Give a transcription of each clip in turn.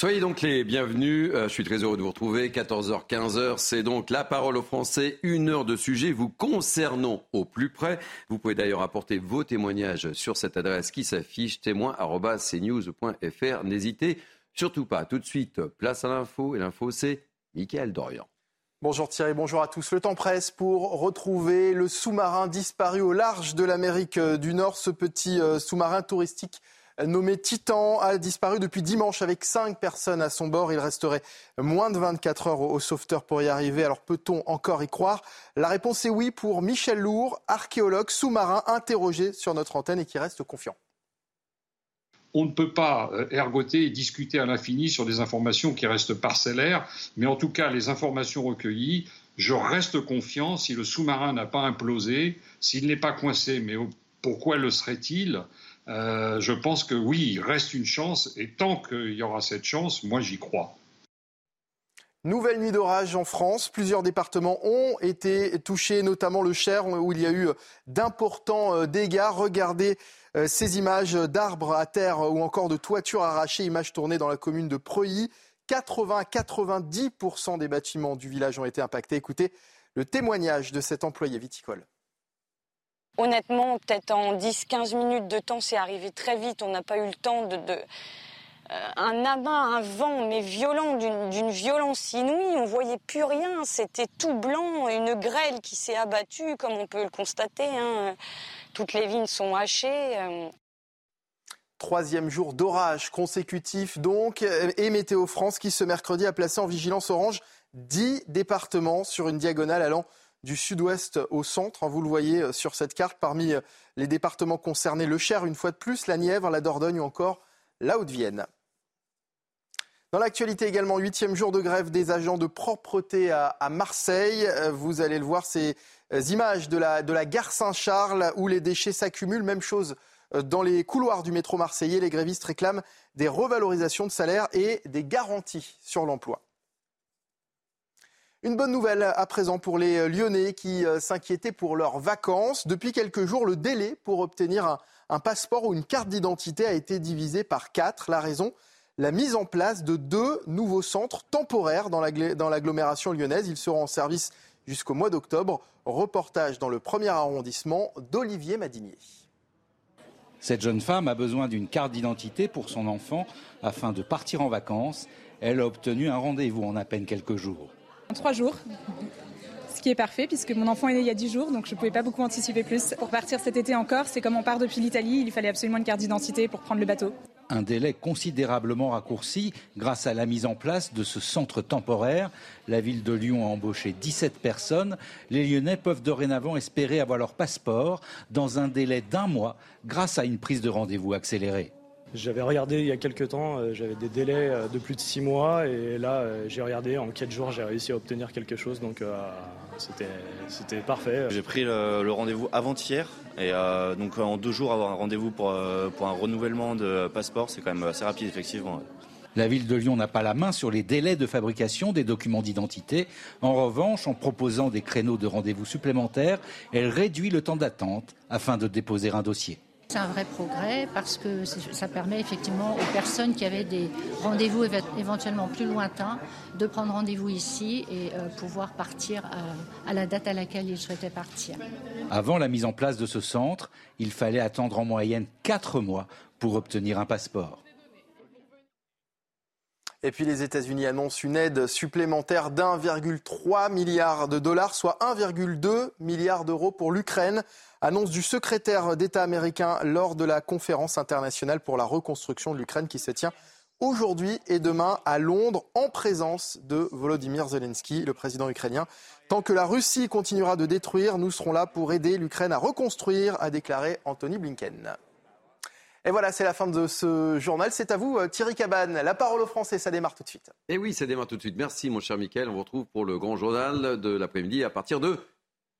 Soyez donc les bienvenus. Euh, je suis très heureux de vous retrouver. 14h, 15h, c'est donc la parole aux Français. Une heure de sujets vous concernant au plus près. Vous pouvez d'ailleurs apporter vos témoignages sur cette adresse qui s'affiche témoin.cnews.fr. N'hésitez surtout pas. Tout de suite, place à l'info. Et l'info, c'est Mickaël Dorian. Bonjour Thierry, bonjour à tous. Le temps presse pour retrouver le sous-marin disparu au large de l'Amérique du Nord. Ce petit euh, sous-marin touristique nommé Titan a disparu depuis dimanche avec cinq personnes à son bord. Il resterait moins de 24 heures au sauveteur pour y arriver. Alors peut-on encore y croire? La réponse est oui pour Michel Lourd, archéologue sous-marin interrogé sur notre antenne et qui reste confiant on ne peut pas euh, ergoter et discuter à l'infini sur des informations qui restent parcellaires, mais en tout cas, les informations recueillies, je reste confiant si le sous-marin n'a pas implosé, s'il n'est pas coincé, mais pourquoi le serait-il? Euh, Je pense que oui, il reste une chance, et tant qu'il y aura cette chance, moi j'y crois. Nouvelle nuit d'orage en France. Plusieurs départements ont été touchés, notamment le Cher, où il y a eu d'importants euh, dégâts. Regardez euh, ces images d'arbres à terre ou encore de toitures arrachées, images tournées dans la commune de Preuilly. 80-90% des bâtiments du village ont été impactés. Écoutez le témoignage de cet employé viticole. Honnêtement, peut-être en 10-15 minutes de temps, c'est arrivé très vite. On n'a pas eu le temps de, euh, un abat, un vent, mais violent, d'une violence inouïe. On voyait plus rien. C'était tout blanc, une grêle qui s'est abattue, comme on peut le constater. Hein. Toutes les vignes sont hachées. Euh. Troisième jour d'orage consécutif donc, et Météo France qui ce mercredi a placé en vigilance orange 10 départements sur une diagonale allant du sud-ouest au centre. Vous le voyez euh, sur cette carte, parmi les départements concernés, le Cher une fois de plus, la Nièvre, la Dordogne ou encore la Haute-Vienne. Dans l'actualité également, huitième jour de grève des agents de propreté à, Marseille. Euh, vous allez le voir, ces euh, images de la, de la gare Saint-Charles où les déchets s'accumulent. Même chose euh, dans les couloirs du métro marseillais. Les grévistes réclament des revalorisations de salaire et des garanties sur l'emploi. Une bonne nouvelle à présent pour les Lyonnais qui s'inquiétaient pour leurs vacances. Depuis quelques jours, le délai pour obtenir un, un passeport ou une carte d'identité a été divisé par quatre. La raison la mise en place de deux nouveaux centres temporaires dans l'agglomération lyonnaise. Ils seront en service jusqu'au mois d'octobre. Reportage dans le premier arrondissement d'Olivier Madinier. Cette jeune femme a besoin d'une carte d'identité pour son enfant afin de partir en vacances. Elle a obtenu un rendez-vous en à peine quelques jours. En trois jours, ce qui est parfait puisque mon enfant est né il y a dix jours, donc je ne pouvais pas beaucoup anticiper plus. Pour partir cet été encore, c'est comme on part depuis l'Italie, il fallait absolument une carte d'identité pour prendre le bateau un délai considérablement raccourci grâce à la mise en place de ce centre temporaire. La ville de Lyon a embauché 17 personnes. Les Lyonnais peuvent dorénavant espérer avoir leur passeport dans un délai d'un mois grâce à une prise de rendez-vous accélérée. J'avais regardé il y a quelques temps, euh, j'avais des délais euh, de plus de six mois et là euh, j'ai regardé en quatre jours j'ai réussi à obtenir quelque chose donc c'était parfait. J'ai pris le, rendez-vous avant-hier et donc en deux jours avoir un rendez-vous pour, pour un renouvellement de passeport c'est quand même assez rapide effectivement. La ville de Lyon n'a pas la main sur les délais de fabrication des documents d'identité. En revanche, en proposant des créneaux de rendez-vous supplémentaires, elle réduit le temps d'attente afin de déposer un dossier. C'est un vrai progrès parce que ça permet effectivement aux personnes qui avaient des rendez-vous éventuellement plus lointains de prendre rendez-vous ici et euh, pouvoir partir à, la date à laquelle ils souhaitaient partir. Avant la mise en place de ce centre, il fallait attendre en moyenne quatre mois pour obtenir un passeport. Et puis les États-Unis annoncent une aide supplémentaire d'1,3 milliard de dollars, soit 1,2 milliard d'euros pour l'Ukraine. Annonce du secrétaire d'État américain lors de la conférence internationale pour la reconstruction de l'Ukraine qui se tient aujourd'hui et demain à Londres en présence de Volodymyr Zelensky, le président ukrainien. Tant que la Russie continuera de détruire, nous serons là pour aider l'Ukraine à reconstruire, a déclaré Anthony Blinken. Et voilà, c'est la fin de ce journal. C'est à vous, euh, Thierry Cabane. La parole aux Français, ça démarre tout de suite. Et oui, ça démarre tout de suite. Merci, mon cher Mickaël. On vous retrouve pour le grand journal de l'après-midi à partir de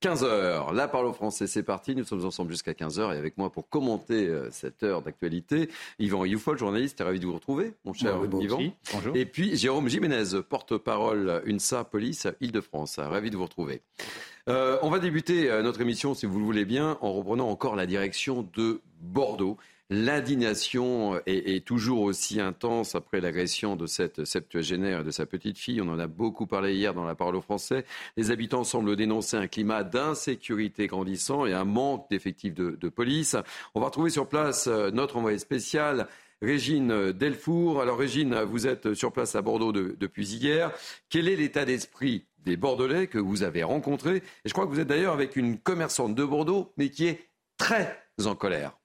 15h. La parole aux Français, c'est parti. Nous sommes ensemble jusqu'à 15h et avec moi pour commenter euh, cette heure d'actualité, Yvan Youfol, journaliste, ravi de vous retrouver, mon cher Yvan. Bonjour. Et puis Jérôme Jiménez, porte-parole UNSA Police Île-de-France. Ravi de vous retrouver. Euh, on va débuter notre émission, si vous le voulez bien, en reprenant encore la direction de Bordeaux. L'indignation est, toujours aussi intense après l'agression de cette septuagénaire et de sa petite fille. On en a beaucoup parlé hier dans la parole aux Français. Les habitants semblent dénoncer un climat d'insécurité grandissant et un manque d'effectifs de, police. On va retrouver sur place euh, notre envoyé spécial. Régine Delfour. Alors Régine, vous êtes sur place à Bordeaux depuis hier. Quel est l'état d'esprit des Bordelais que vous avez rencontrés? Je crois que vous êtes d'ailleurs avec une commerçante de Bordeaux, mais qui est très en colère.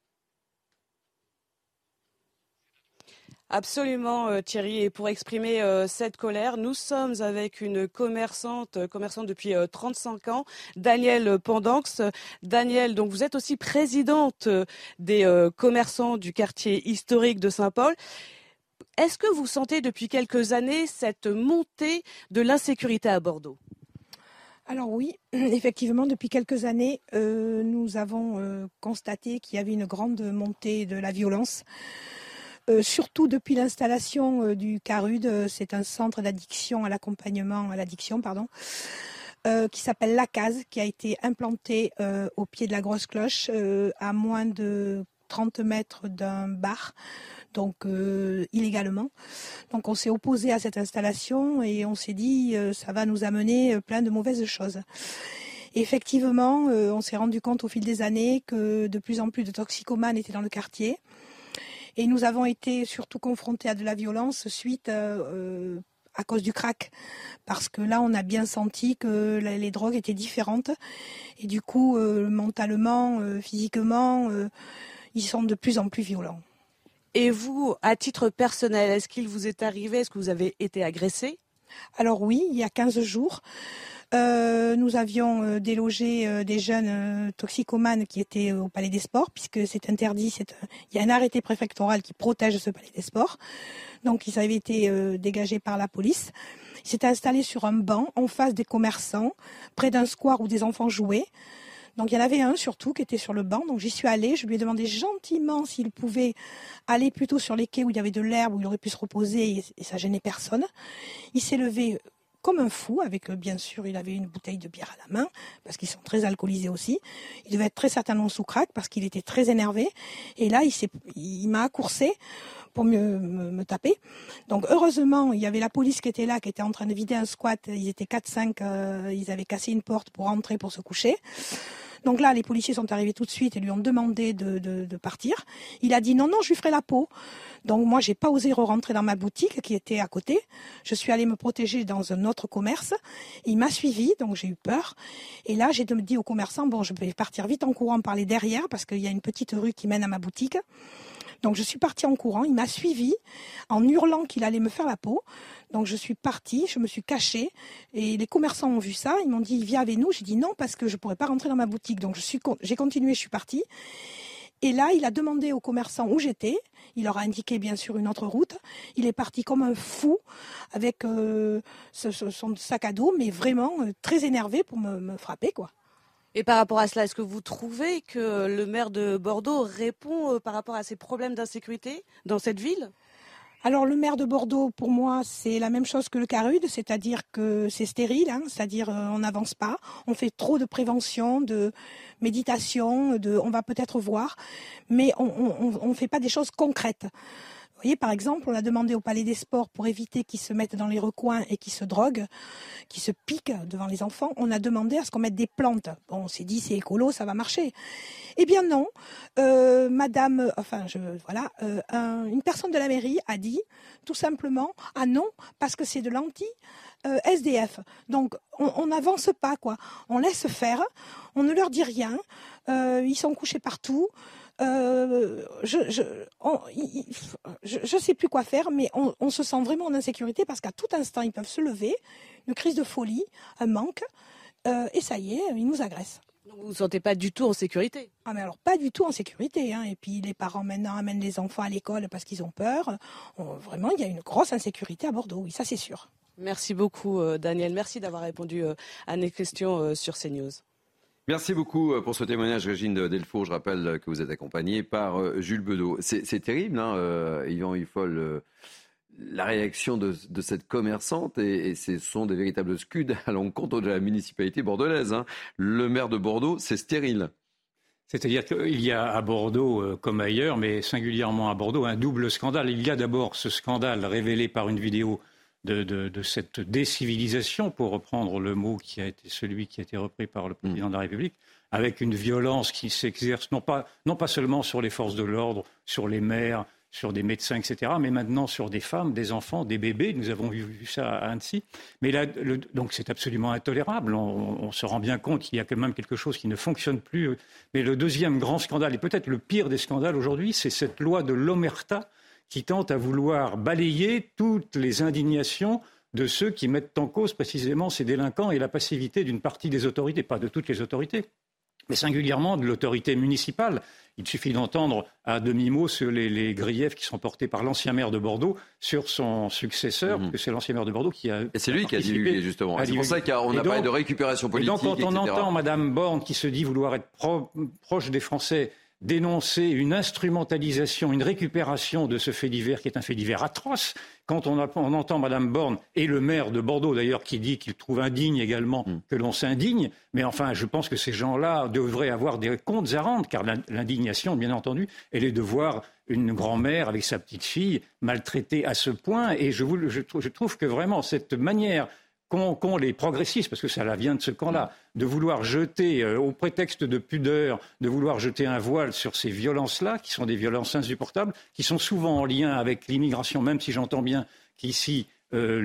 Absolument, euh, Thierry. Et pour exprimer euh, cette colère, nous sommes avec une commerçante, euh, commerçante depuis 35 ans, Danielle Pendanx. Danielle, donc vous êtes aussi présidente des commerçants du quartier historique de Saint-Paul. Est-ce que vous sentez depuis quelques années cette montée de l'insécurité à Bordeaux? Alors oui, effectivement, depuis quelques années, nous avons constaté qu'il y avait une grande montée de la violence. Euh, surtout depuis l'installation euh, du CARUD, euh, c'est un centre d'addiction à l'accompagnement à l'addiction, pardon, qui s'appelle La Case, qui a été implanté au pied de la grosse cloche, à moins de 30 mètres d'un bar donc illégalement. Donc on s'est opposé à cette installation et on s'est dit ça va nous amener plein de mauvaises choses. effectivement, on s'est rendu compte au fil des années que de plus en plus de toxicomanes étaient dans le quartier. Et nous avons été surtout confrontés à de la violence suite euh, à cause du crack. Parce que là, on a bien senti que les drogues étaient différentes. Et du coup, euh, mentalement, euh, physiquement, ils sont de plus en plus violents. Et vous, à titre personnel, est-ce qu'il vous est arrivé, est-ce que vous avez été agressé? Alors oui, il y a 15 jours. Euh, nous avions euh, délogé euh, des jeunes toxicomanes qui étaient au Palais des Sports, puisque c'est interdit. Il y a un arrêté préfectoral qui protège ce Palais des Sports. Donc ils avaient été dégagés par la police. Ils s'étaient installés sur un banc en face des commerçants, près d'un square où des enfants jouaient. Donc il y en avait un surtout qui était sur le banc. Donc j'y suis allée. Je lui ai demandé gentiment s'il pouvait aller plutôt sur les quais où il y avait de l'herbe, où il aurait pu se reposer et, et ça gênait personne. Il s'est levé comme un fou, avec euh, bien sûr, il avait une bouteille de bière à la main, parce qu'ils sont très alcoolisés aussi. Il devait être très certainement sous crack, parce qu'il était très énervé. Et là, il, il m'a accoursé pour me, me, taper. Donc heureusement, il y avait la police qui était là, qui était en train de vider un squat. Ils étaient 4-5, euh, ils avaient cassé une porte pour entrer, pour se coucher. Donc là, les policiers sont arrivés tout de suite et lui ont demandé de, partir. Il a dit non, non, je lui ferai la peau. Donc moi, j'ai pas osé rentrer dans ma boutique qui était à côté. Je suis allée me protéger dans un autre commerce. Il m'a suivi, donc j'ai eu peur. Et là, j'ai dit au commerçant, bon, je vais partir vite en courant par les derrière parce qu'il y a une petite rue qui mène à ma boutique. Donc je suis partie en courant, il m'a suivi en hurlant qu'il allait me faire la peau. Donc je suis partie, je me suis cachée et les commerçants ont vu ça, ils m'ont dit viens avec nous. J'ai dit non parce que je ne pourrais pas rentrer dans ma boutique. Donc j'ai continué, je suis partie. Et là, il a demandé aux commerçants où j'étais. Il leur a indiqué bien sûr une autre route. Il est parti comme un fou avec euh, son sac à dos, mais vraiment euh, très énervé pour me, me frapper quoi. Et par rapport à cela, est-ce que vous trouvez que le maire de Bordeaux répond euh, par rapport à ces problèmes d'insécurité dans cette ville? Alors le maire de Bordeaux, pour moi, c'est la même chose que le CARUD, c'est-à-dire que c'est stérile, hein, c'est-à-dire euh, on n'avance pas, on fait trop de prévention, de méditation, de on va peut-être voir, mais on ne fait pas des choses concrètes voyez, par exemple, on a demandé au Palais des Sports pour éviter qu'ils se mettent dans les recoins et qu'ils se droguent, qu'ils se piquent devant les enfants. On a demandé à ce qu'on mette des plantes. Bon, on s'est dit c'est écolo, ça va marcher. Eh bien non. Euh, Madame, enfin, je voilà, euh, une personne de la mairie a dit tout simplement ah non parce que c'est de l'anti. Euh, SDF. Donc on n'avance pas quoi. On laisse faire. On ne leur dit rien. ils sont couchés partout. Euh, je je, sais plus quoi faire, mais on, se sent vraiment en insécurité parce qu'à tout instant, ils peuvent se lever, une crise de folie, un manque, euh, et ça y est, ils nous agressent. vous ne vous sentez pas du tout en sécurité Ah mais alors pas du tout en sécurité. Hein. Et puis les parents maintenant amènent les enfants à l'école parce qu'ils ont peur. vraiment, il y a une grosse insécurité à Bordeaux, oui, ça c'est sûr. Merci beaucoup euh, Daniel, merci d'avoir répondu euh, à nos questions euh, sur CNews. Merci beaucoup pour ce témoignage, Régine Delfour. Je rappelle que vous êtes accompagnée par Jules Bedeau. C'est terrible, hein, Yvan Huffol, la réaction de, cette commerçante, et, ce sont des véritables scuds à l'encontre de la municipalité bordelaise. Hein. Le maire de Bordeaux, c'est stérile. C'est-à-dire qu'il y a à Bordeaux, comme ailleurs, mais singulièrement à Bordeaux, un double scandale. Il y a d'abord ce scandale révélé par une vidéo de, cette décivilisation, pour reprendre le mot qui a été celui qui a été repris par le mm. président de la République, avec une violence qui s'exerce non pas, non pas seulement sur les forces de l'ordre, sur les maires, sur des médecins, etc., mais maintenant sur des femmes, des enfants, des bébés. Nous avons vu, ça à Annecy. Mais là, donc c'est absolument intolérable. On, on, se rend bien compte qu'il y a quand même quelque chose qui ne fonctionne plus. Mais le deuxième grand scandale, et peut-être le pire des scandales aujourd'hui, c'est cette loi de l'omerta qui tente à vouloir balayer toutes les indignations de ceux qui mettent en cause précisément ces délinquants et la passivité d'une partie des autorités, pas de toutes les autorités, mais singulièrement de l'autorité municipale. Il suffit d'entendre à demi-mot les, griefs qui sont portés par l'ancien maire de Bordeaux sur son successeur, mmh. que c'est l'ancien maire de Bordeaux qui a. Et c'est lui qui a divulgué, justement. C'est pour ça qu'on a parlé de récupération politique. Et donc, quand on entend Mme Borne qui se dit vouloir être proche des Français dénoncer une instrumentalisation, une récupération de ce fait divers qui est un fait divers atroce. Quand on, entend Mme Borne et le maire de Bordeaux d'ailleurs qui dit qu'il trouve indigne également mm. que l'on s'indigne, mais enfin je pense que ces gens-là devraient avoir des comptes à rendre, car l'indignation, bien entendu, elle est de voir une grand-mère avec sa petite fille maltraitée à ce point. Et je, je trouve que vraiment cette manière qu'ont les progressistes, parce que ça vient de ce camp-là, de vouloir jeter, euh, au prétexte de pudeur, de vouloir jeter un voile sur ces violences-là, qui sont des violences insupportables, qui sont souvent en lien avec l'immigration, même si j'entends bien qu'ici euh,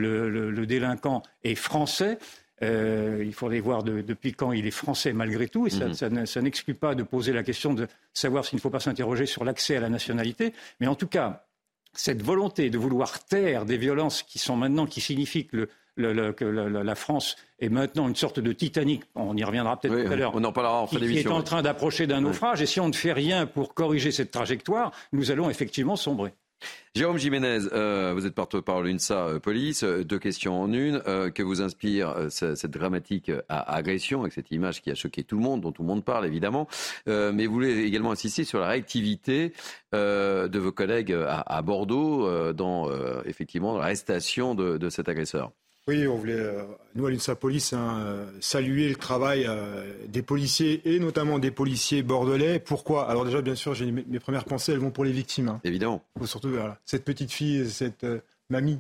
le, délinquant est français. Euh, il faudrait voir depuis quand il est français malgré tout, et ça, mhm. ça n'exclut pas de poser la question de savoir s'il ne faut pas s'interroger sur l'accès à la nationalité. Mais en tout cas, cette volonté de vouloir taire des violences qui sont maintenant, qui signifient que le, que la France est maintenant une sorte de Titanic, on y reviendra peut-être tout à l'heure, on en parlera en qui, qui est en train d'approcher d'un naufrage. Et si on ne fait rien pour corriger cette trajectoire, nous allons effectivement sombrer. Jérôme Jiménez, euh, vous êtes porte-parole UNSA euh, Police. Euh, deux questions en une. que vous inspire cette dramatique agression avec cette image qui a choqué tout le monde, dont tout le monde parle évidemment. mais vous voulez également insister sur la réactivité de vos collègues à, Bordeaux dans effectivement l'arrestation de cet agresseur. Oui, on voulait, euh, nous, à l'UNSA Police, hein, euh, saluer le travail euh, des policiers et notamment des policiers bordelais. Pourquoi? Alors déjà, bien sûr, j'ai mes, premières pensées, elles vont pour les victimes. Hein. Évidemment. Surtout, cette petite fille, cette mamie,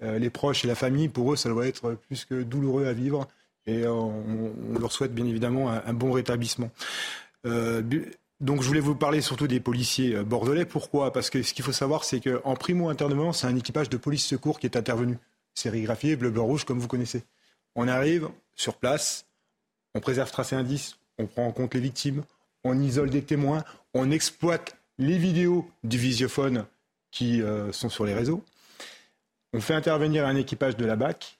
les proches et la famille, pour eux, ça doit être plus que douloureux à vivre. Et on, leur souhaite bien évidemment un, bon rétablissement. donc je voulais vous parler surtout des policiers bordelais. Pourquoi? Parce que ce qu'il faut savoir, c'est qu'en primo-internement, c'est un équipage de police secours qui est intervenu sérigraphié, bleu, blanc, rouge, comme vous connaissez. On arrive sur place, on préserve tracé indice, on prend en compte les victimes, on isole des témoins, on exploite les vidéos du visiophone qui euh, sont sur les réseaux. On fait intervenir un équipage de la BAC,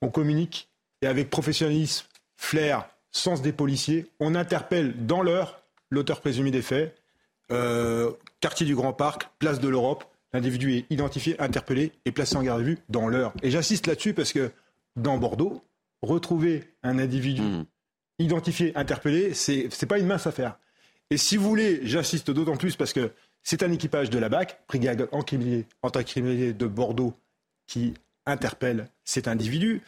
on communique et avec professionnalisme, flair, sens des policiers, on interpelle dans l'heure l'auteur présumé des faits, euh, quartier du Grand Parc, place de l'Europe, L'individu est identifié, interpellé et placé en garde à vue dans l'heure. Et j'insiste là-dessus parce que dans Bordeaux, retrouver un individu hmm. identifié, interpellé, c'est n'est pas une mince affaire. Et si vous voulez, j'insiste d'autant plus parce que c'est un équipage de la BAC, brigade anti-criminalité de Bordeaux, qui interpelle cet individu.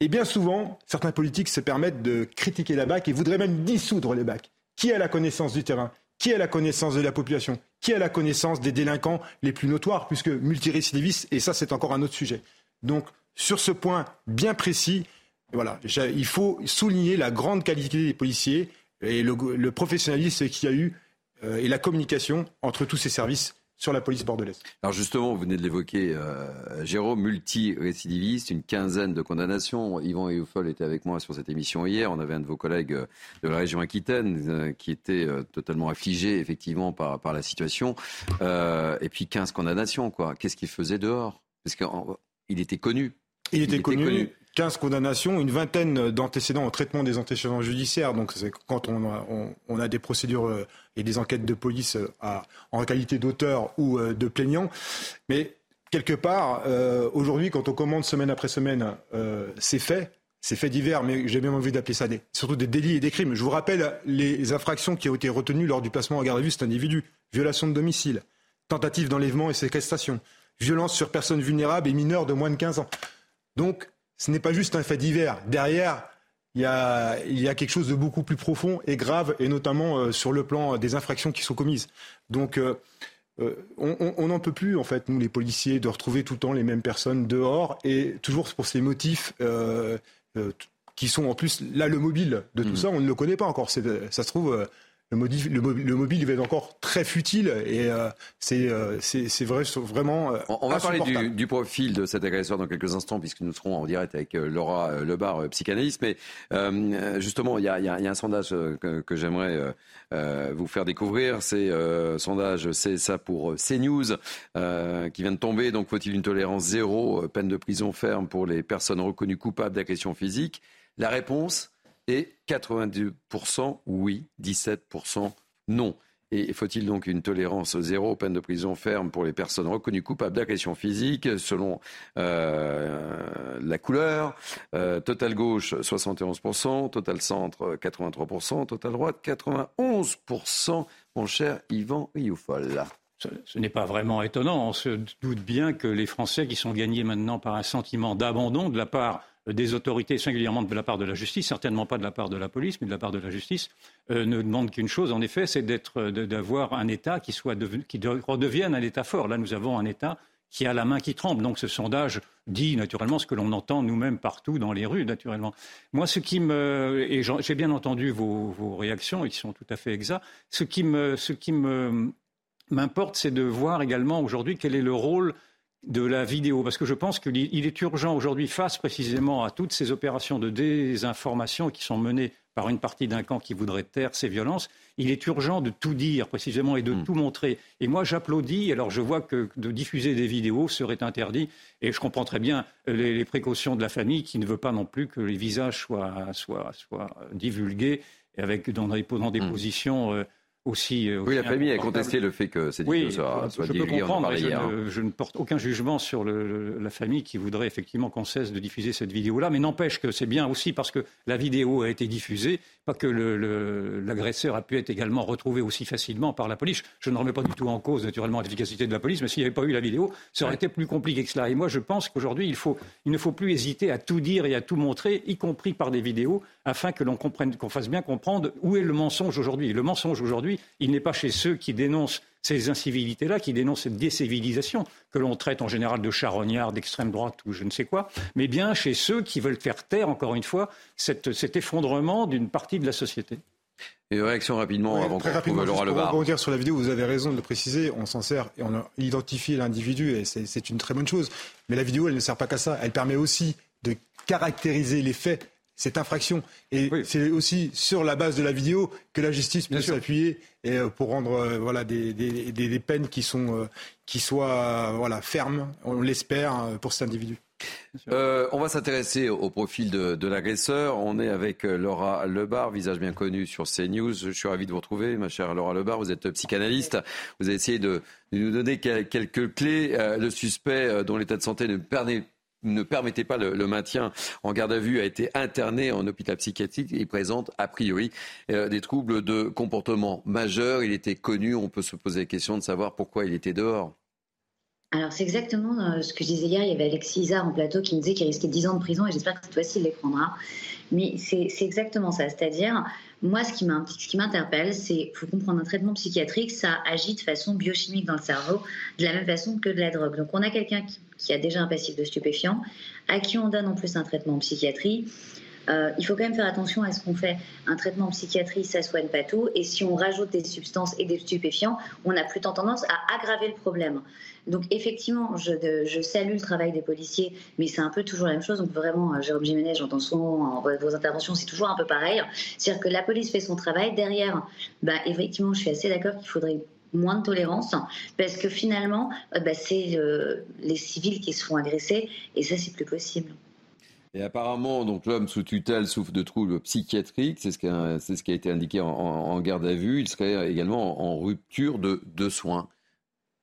Et bien souvent, certains politiques se permettent de critiquer la BAC et voudraient même dissoudre les BAC. Qui a la connaissance du terrain? Qui a la connaissance de la population? Qui a la connaissance des délinquants les plus notoires, puisque multirécidivistes, et ça c'est encore un autre sujet. Donc sur ce point bien précis, voilà, il faut souligner la grande qualité des policiers et le, professionnalisme qu'il y a eu euh, et la communication entre tous ces services sur la police bordelaise. Alors justement, vous venez de l'évoquer, euh, Jérôme, multi-récidiviste, une quinzaine de condamnations. Yvan Eufol était avec moi sur cette émission hier. On avait un de vos collègues euh, de la région Aquitaine euh, qui était totalement affligé, effectivement, par, par la situation. et puis 15 condamnations, quoi. Qu'est-ce qu'il faisait dehors? Parce qu'il était connu. Il était, connu. 15 condamnations, une vingtaine d'antécédents au traitement des antécédents judiciaires. Donc, c'est quand on a, on, a, des procédures euh, et des enquêtes de police euh, en qualité d'auteur ou euh, de plaignant. Mais quelque part, aujourd'hui, quand on commande semaine après semaine, c'est fait. C'est fait divers, mais j'ai bien envie d'appeler ça des, surtout des délits et des crimes. Je vous rappelle les infractions qui ont été retenues lors du placement en garde à vue cet individu. Violation de domicile, tentative d'enlèvement et séquestration, violence sur personnes vulnérables et mineurs de moins de 15 ans. Donc, ce n'est pas juste un fait divers. Derrière, il y, a, il y a quelque chose de beaucoup plus profond et grave, et notamment euh, sur le plan des infractions qui sont commises. Donc, euh, euh, on n'en peut plus, en fait, nous, les policiers, de retrouver tout le temps les mêmes personnes dehors, et toujours pour ces motifs qui sont en plus, là, le mobile de tout mmh. ça, on ne le connaît pas encore. Ça se trouve le, mobile, il va être encore très futile et euh, euh, c'est vrai, vraiment. Euh, on, va parler du, profil de cet agresseur dans quelques instants, puisque nous serons en direct avec Laura Lebar, psychanalyste. Mais justement, il y, a, un sondage que, j'aimerais vous faire découvrir. C'est sondage, c'est ça pour CNews qui vient de tomber. Donc, faut-il une tolérance zéro, peine de prison ferme pour les personnes reconnues coupables d'agression physique? La réponse et 82% oui, 17% non. Et faut-il donc une tolérance zéro, peine de prison ferme pour les personnes reconnues coupables d'agression physique selon euh, la couleur euh, Total gauche 71%, Total centre 83%, Total droite 91%. Mon cher Yvan Rioufol. Ce, ce n'est pas vraiment étonnant. On se doute bien que les Français qui sont gagnés maintenant par un sentiment d'abandon de la part des autorités, singulièrement de la part de la justice, certainement pas de la part de la police, mais de la part de la justice, euh, ne demandent qu'une chose, en effet, c'est d'avoir un État qui, soit qui redevienne un État fort. Là, nous avons un État qui a la main qui tremble. Donc ce sondage dit naturellement ce que l'on entend nous-mêmes partout dans les rues, naturellement. Moi, ce qui me... Et j'ai bien entendu vos, vos, réactions, ils sont tout à fait exacts. Ce qui me... Ce m'importe, c'est de voir également aujourd'hui quel est le rôle de la vidéo, parce que je pense qu'il est urgent aujourd'hui, face précisément à toutes ces opérations de désinformation qui sont menées par une partie d'un camp qui voudrait taire ces violences, il est urgent de tout dire précisément et de hmm. tout montrer. Et moi, j'applaudis. Alors, je vois que de diffuser des vidéos serait interdit, et je comprends très bien les, précautions de la famille qui ne veut pas non plus que les visages soient, divulgués avec dans des, des hmm. positions euh, aussi, euh, oui, la famille a contesté le fait que cette oui, soit, je, je peux comprendre, mais je ne, porte aucun jugement sur le, la famille qui voudrait effectivement qu'on cesse de diffuser cette vidéo-là. Mais n'empêche que c'est bien aussi parce que la vidéo a été diffusée, pas que l'agresseur a pu être également retrouvé aussi facilement par la police. Je ne remets pas du tout en cause naturellement l'efficacité de la police, mais s'il n'y avait pas eu la vidéo, ça aurait été plus compliqué que cela. Et moi, je pense qu'aujourd'hui, il, faut, il ne faut plus hésiter à tout dire et à tout montrer, y compris par des vidéos, afin que l'on comprenne, qu'on fasse bien comprendre où est le mensonge aujourd'hui. Le mensonge aujourd'hui, il n'est pas chez ceux qui dénoncent ces incivilités-là, qui dénoncent cette décivilisation que l'on traite en général de charognard, d'extrême droite ou je ne sais quoi, mais bien chez ceux qui veulent faire taire, encore une fois, cet effondrement d'une partie de la société. Et réaction rapidement avant qu'on retrouve Laura Lebar. Pour rebondir sur la vidéo, vous avez raison de le préciser, on s'en sert et on a identifié l'individu et c'est une très bonne chose. Mais la vidéo, elle ne sert pas qu'à ça, elle permet aussi de caractériser les faits cette infraction. Et c'est aussi sur la base de la vidéo que la justice peut s'appuyer euh, pour rendre euh, voilà, des, des, peines qui, sont, euh, qui soient voilà, fermes, on l'espère, pour cet individu. on va s'intéresser au profil de, l'agresseur. On est avec Laura Lebar, visage bien connu sur CNews. Je suis ravi de vous retrouver, ma chère Laura Lebar. Vous êtes psychanalyste. Vous avez essayé de, de nous donner quelques clés. Le suspect dont l'état de santé ne permet ne permettait pas le, maintien en garde à vue a été interné en hôpital psychiatrique et présente a priori euh, des troubles de comportement majeurs. Il était connu, on peut se poser la question de savoir pourquoi il était dehors. Alors c'est exactement euh, ce que je disais hier, il y avait Alexis Isard en plateau qui me disait qu'il risquait 10 ans de prison et j'espère que cette fois-ci il les prendra. Mais c'est exactement ça, c'est-à-dire moi, ce qui m'interpelle, c'est faut comprendre un traitement psychiatrique, ça agit de façon biochimique dans le cerveau, de la même façon que de la drogue. Donc, on a quelqu'un qui, a déjà un passif de stupéfiant, à qui on donne en plus un traitement en psychiatrie. Euh, il faut quand même faire attention à ce qu'on fait. Un traitement en psychiatrie, ça soigne pas tout. Et si on rajoute des substances et des stupéfiants, on a plutôt tendance à aggraver le problème. Donc effectivement, je, salue le travail des policiers, mais c'est un peu toujours la même chose. Donc vraiment, euh, Jérôme Jiménez, j'entends souvent vos interventions, c'est toujours un peu pareil. C'est-à-dire que la police fait son travail. Derrière, bah, effectivement, je suis assez d'accord qu'il faudrait moins de tolérance parce que finalement, euh, bah, c'est les civils qui se font agresser et ça, c'est plus possible. Et apparemment, donc l'homme sous tutelle souffre de troubles psychiatriques, c'est ce, qui a, ce qui a été indiqué en, garde à vue. Il serait également en, rupture de, de soins.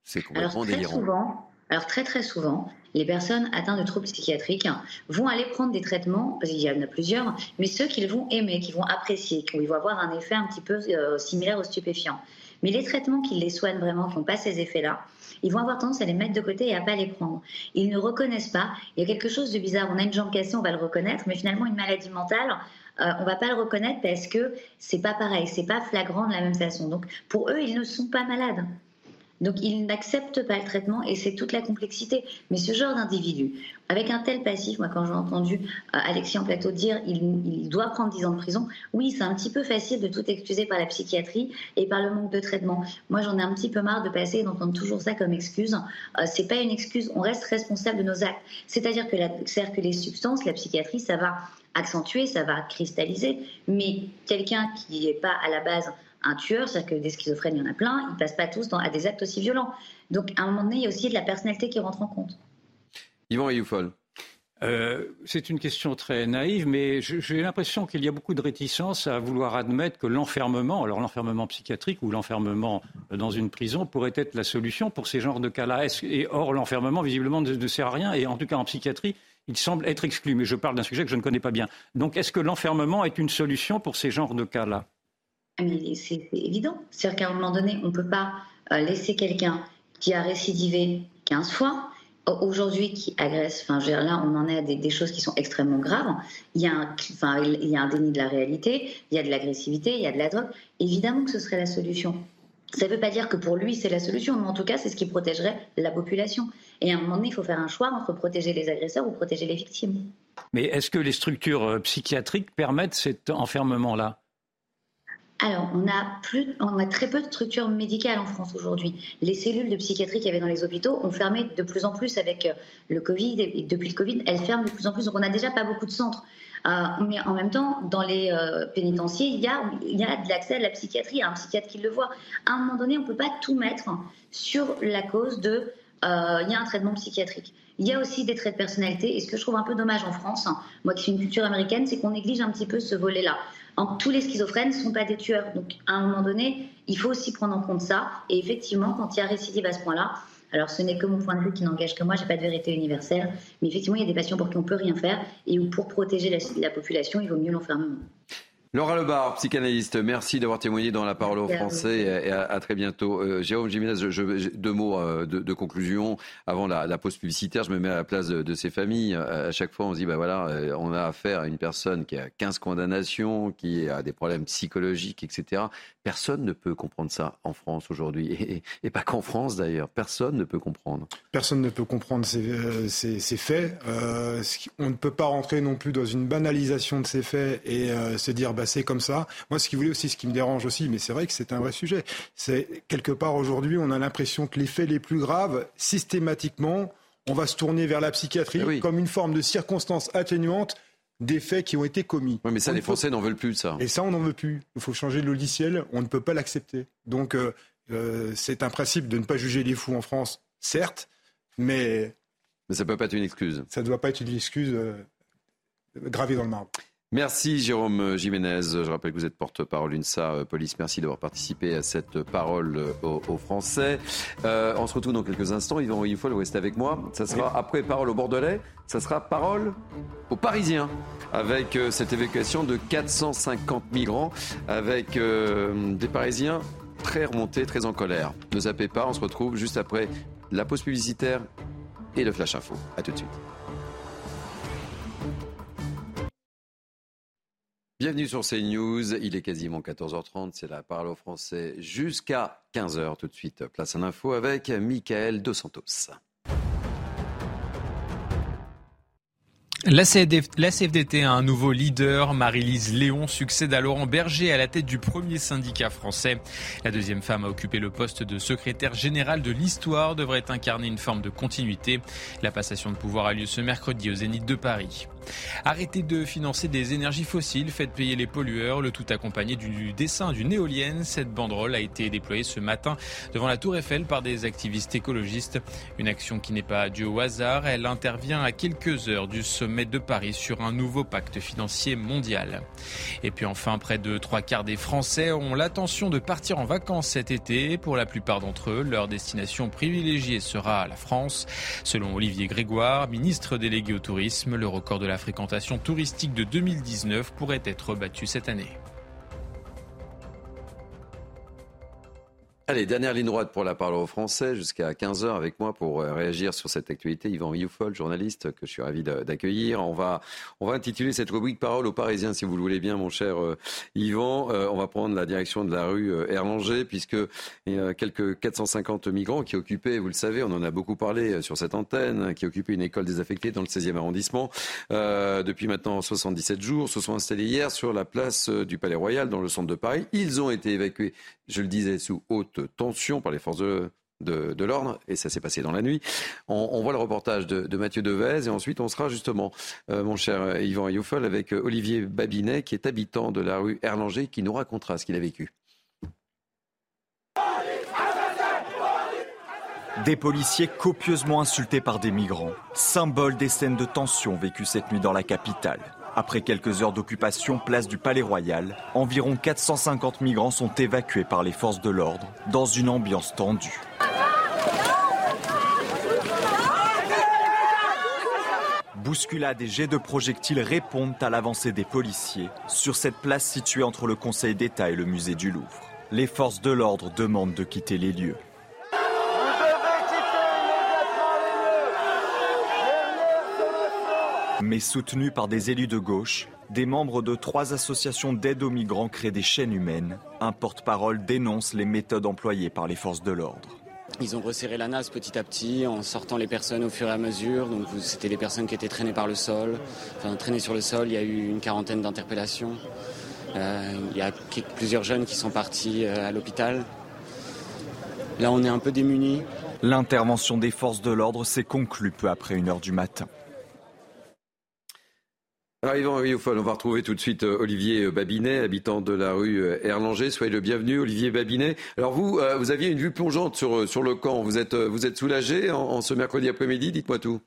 C'est complètement alors, très délirant. Souvent, alors très très souvent, les personnes atteintes de troubles psychiatriques vont aller prendre des traitements, parce qu'il y en a plusieurs, mais ceux qu'ils vont aimer, qu'ils vont apprécier, qui vont avoir un effet un petit peu euh, similaire aux stupéfiants. Mais les traitements qui les soignent vraiment, qui n'ont pas ces effets-là, ils vont avoir tendance à les mettre de côté et à pas les prendre. Ils ne reconnaissent pas. Il y a quelque chose de bizarre. On a une jambe cassée, on va le reconnaître, mais finalement une maladie mentale, euh, on va pas le reconnaître parce que c'est pas pareil, c'est pas flagrant de la même façon. Donc pour eux, ils ne sont pas malades. Donc ils n'acceptent pas le traitement et c'est toute la complexité. Mais ce genre d'individu, avec un tel passif, moi quand j'ai entendu euh, Alexis en plateau dire il, doit prendre 10 ans de prison, oui c'est un petit peu facile de tout excuser par la psychiatrie et par le manque de traitement. Moi j'en ai un petit peu marre de passer et d'entendre toujours ça comme excuse. Euh, c'est pas une excuse, on reste responsable de nos actes. C'est-à-dire que, que les substances, la psychiatrie, ça va accentuer, ça va cristalliser, mais quelqu'un qui n'est pas à la base un tueur, c'est-à-dire que des schizophrènes, il y en a plein, ils passent pas tous dans, à des actes aussi violents. Donc, à un moment donné, il y a aussi de la personnalité qui rentre en compte. Yvan Youfol. Euh, c'est une question très naïve, mais j'ai l'impression qu'il y a beaucoup de réticence à vouloir admettre que l'enfermement, alors l'enfermement psychiatrique ou l'enfermement dans une prison, pourrait être la solution pour ces genres de cas-là. Et or, l'enfermement, visiblement, ne, ne, sert à rien, et en tout cas en psychiatrie, il semble être exclu. Mais je parle d'un sujet que je ne connais pas bien. Donc, est-ce que l'enfermement est une solution pour ces genres de cas-là? Ah, c'est évident. C'est-à-dire qu'à un moment donné, on ne peut pas euh, laisser quelqu'un qui a récidivé 15 fois, aujourd'hui qui agresse, enfin, là, on en est à des, choses qui sont extrêmement graves. Il y, a un, il y a un déni de la réalité, il y a de l'agressivité, il y a de la drogue. Évidemment que ce serait la solution. Ça ne veut pas dire que pour lui, c'est la solution, mais en tout cas, c'est ce qui protégerait la population. Et à un moment donné, il faut faire un choix entre protéger les agresseurs ou protéger les victimes. Mais est-ce que les structures euh, psychiatriques permettent cet enfermement-là? Alors, on a, très peu de structures médicales en France aujourd'hui. Les cellules de psychiatrie qu'il y avait dans les hôpitaux ont fermé de plus en plus avec euh, le Covid. Et depuis le Covid, elles ferment de plus en plus. Donc, on n'a déjà pas beaucoup de centres. Euh, mais en même temps, dans les euh, pénitenciers, il y, a, de l'accès à la psychiatrie, il un psychiatre qui le voit. À un moment donné, on ne peut pas tout mettre sur la cause de il y a un traitement psychiatrique. Il y a aussi des traits de personnalité. Et ce que je trouve un peu dommage en France, moi qui suis une culture américaine, c'est qu'on néglige un petit peu ce volet-là tous les schizophrènes ne sont pas des tueurs. Donc, à un moment donné, il faut aussi prendre en compte ça. Et effectivement, quand il y a récidive à ce point-là, alors ce n'est que mon point de vue qui n'engage que moi, j'ai pas de vérité universelle, mais effectivement, il y a des patients pour qui on peut rien faire et où pour protéger la, la population, il vaut mieux l'enfermement. Laura Lebar, psychanalyste, merci d'avoir témoigné dans la parole aux Français et à, très bientôt. Euh, Jérôme Jiménez, deux mots euh, de, conclusion avant la, pause publicitaire. Je me mets à la place de, ces familles. À chaque fois, on se dit, bah voilà, euh, on a affaire à une personne qui a 15 condamnations, qui a des problèmes psychologiques, etc. Personne ne peut comprendre ça en France aujourd'hui. Et, pas qu'en France d'ailleurs. Personne ne peut comprendre. Personne ne peut comprendre ces, ces, faits. on ne peut pas rentrer non plus dans une banalisation de ces faits et se dire, bah, c'est comme ça. Moi, ce qui voulait aussi, ce qui me dérange aussi, mais c'est vrai que c'est un vrai sujet, c'est quelque part aujourd'hui, on a l'impression que les faits les plus graves, systématiquement, on va se tourner vers la psychiatrie comme une forme de circonstance atténuante des faits qui ont été commis. Oui, mais ça, les Français n'en veulent plus, ça. Et ça, on n'en veut plus. Il faut changer le logiciel, on ne peut pas l'accepter. Donc, euh, euh, c'est un principe de ne pas juger les fous en France, certes, mais... Mais ça ne peut pas être une excuse. Ça ne doit pas être une excuse euh, gravée dans le marbre. Merci Jérôme Jiménez. Je rappelle que vous êtes porte-parole UNSA euh, Police. Merci d'avoir participé à cette parole euh, aux, Français. Euh, on se retrouve dans quelques instants. Yvan le rester avec moi. Ça sera après parole aux Bordelais. Ça sera parole aux Parisiens avec cette évacuation de 450 migrants avec des Parisiens très remontés, très en colère. Ne zappez pas. On se retrouve juste après la pause publicitaire et le flash info. À tout de suite. Bienvenue sur CNews, il est quasiment 14h30, c'est la parole aux Français jusqu'à 15h tout de suite. Place en info avec Michael Dos Santos. La, CFDT a un nouveau leader. Marie-Lise Léon succède à Laurent Berger à la tête du premier syndicat français. La deuxième femme à occuper le poste de secrétaire général de l'histoire devrait incarner une forme de continuité. La passation de pouvoir a lieu ce mercredi au Zénith de Paris. Arrêtez de financer des énergies fossiles, faites payer les pollueurs, le tout accompagné du dessin d'une éolienne. Cette banderole a été déployée ce matin devant la Tour Eiffel par des activistes écologistes. Une action qui n'est pas due au hasard, elle intervient à quelques heures du sommet de Paris sur un nouveau pacte financier mondial. Et puis enfin, près de trois quarts des Français ont l'intention de partir en vacances cet été. Pour la plupart d'entre eux, leur destination privilégiée sera la France. Selon Olivier Grégoire, ministre délégué au tourisme, le record de la fréquentation touristique de 2019 pourrait être battu cette année. Allez, dernière ligne droite pour la parole aux Français, jusqu'à 15h avec moi pour euh, réagir sur cette actualité. Yvan Youfol, journaliste que je suis ravi d'accueillir. On va, on va intituler cette rubrique Parole aux Parisiens, si vous le voulez bien, mon cher euh, Yvan. Euh, on va prendre la direction de la rue Erlanger, puisque y a quelques 450 migrants qui occupaient, vous le savez, on en a beaucoup parlé sur cette antenne, qui occupaient une école désaffectée dans le 16e arrondissement depuis maintenant 77 jours, se sont installés hier sur la place du Palais Royal, dans le centre de Paris. Ils ont été évacués, je le disais, sous haute tension par les forces de, l'ordre, et ça s'est passé dans la nuit. On, voit le reportage de, Mathieu Devez, et ensuite on sera justement, euh, mon cher Yvan Youfol, avec Olivier Babinet, qui est habitant de la rue Erlanger, qui nous racontera ce qu'il a vécu. Des policiers copieusement insultés par des migrants, symbole des scènes de tension vécues cette nuit dans la capitale. Après quelques heures d'occupation place du Palais Royal, environ 450 migrants sont évacués par les forces de l'ordre dans une ambiance tendue. Bousculades et jets de projectiles répondent à l'avancée des policiers sur cette place située entre le Conseil d'État et le musée du Louvre. Les forces de l'ordre demandent de quitter les lieux. Mais soutenus par des élus de gauche, des membres de trois associations d'aide aux migrants créent des chaînes humaines. Un porte-parole dénonce les méthodes employées par les forces de l'ordre. Ils ont resserré la nasse petit à petit en sortant les personnes au fur et à mesure. Donc c'était les personnes qui étaient traînées par le sol, enfin traînées sur le sol. Il y a eu une quarantaine d'interpellations. Euh, il y a plusieurs jeunes qui sont partis euh, à l'hôpital. Là, on est un peu démunis. L'intervention des forces de l'ordre s'est conclue peu après une heure du matin. Alors Yvan on va retrouver tout de suite euh, Olivier Babinet, habitant de la rue euh, Erlanger. Soyez le bienvenu, Olivier Babinet. Alors vous, euh, vous aviez une vue plongeante sur, sur le camp. Vous êtes, vous êtes soulagé en, ce mercredi après-midi? Dites-moi tout.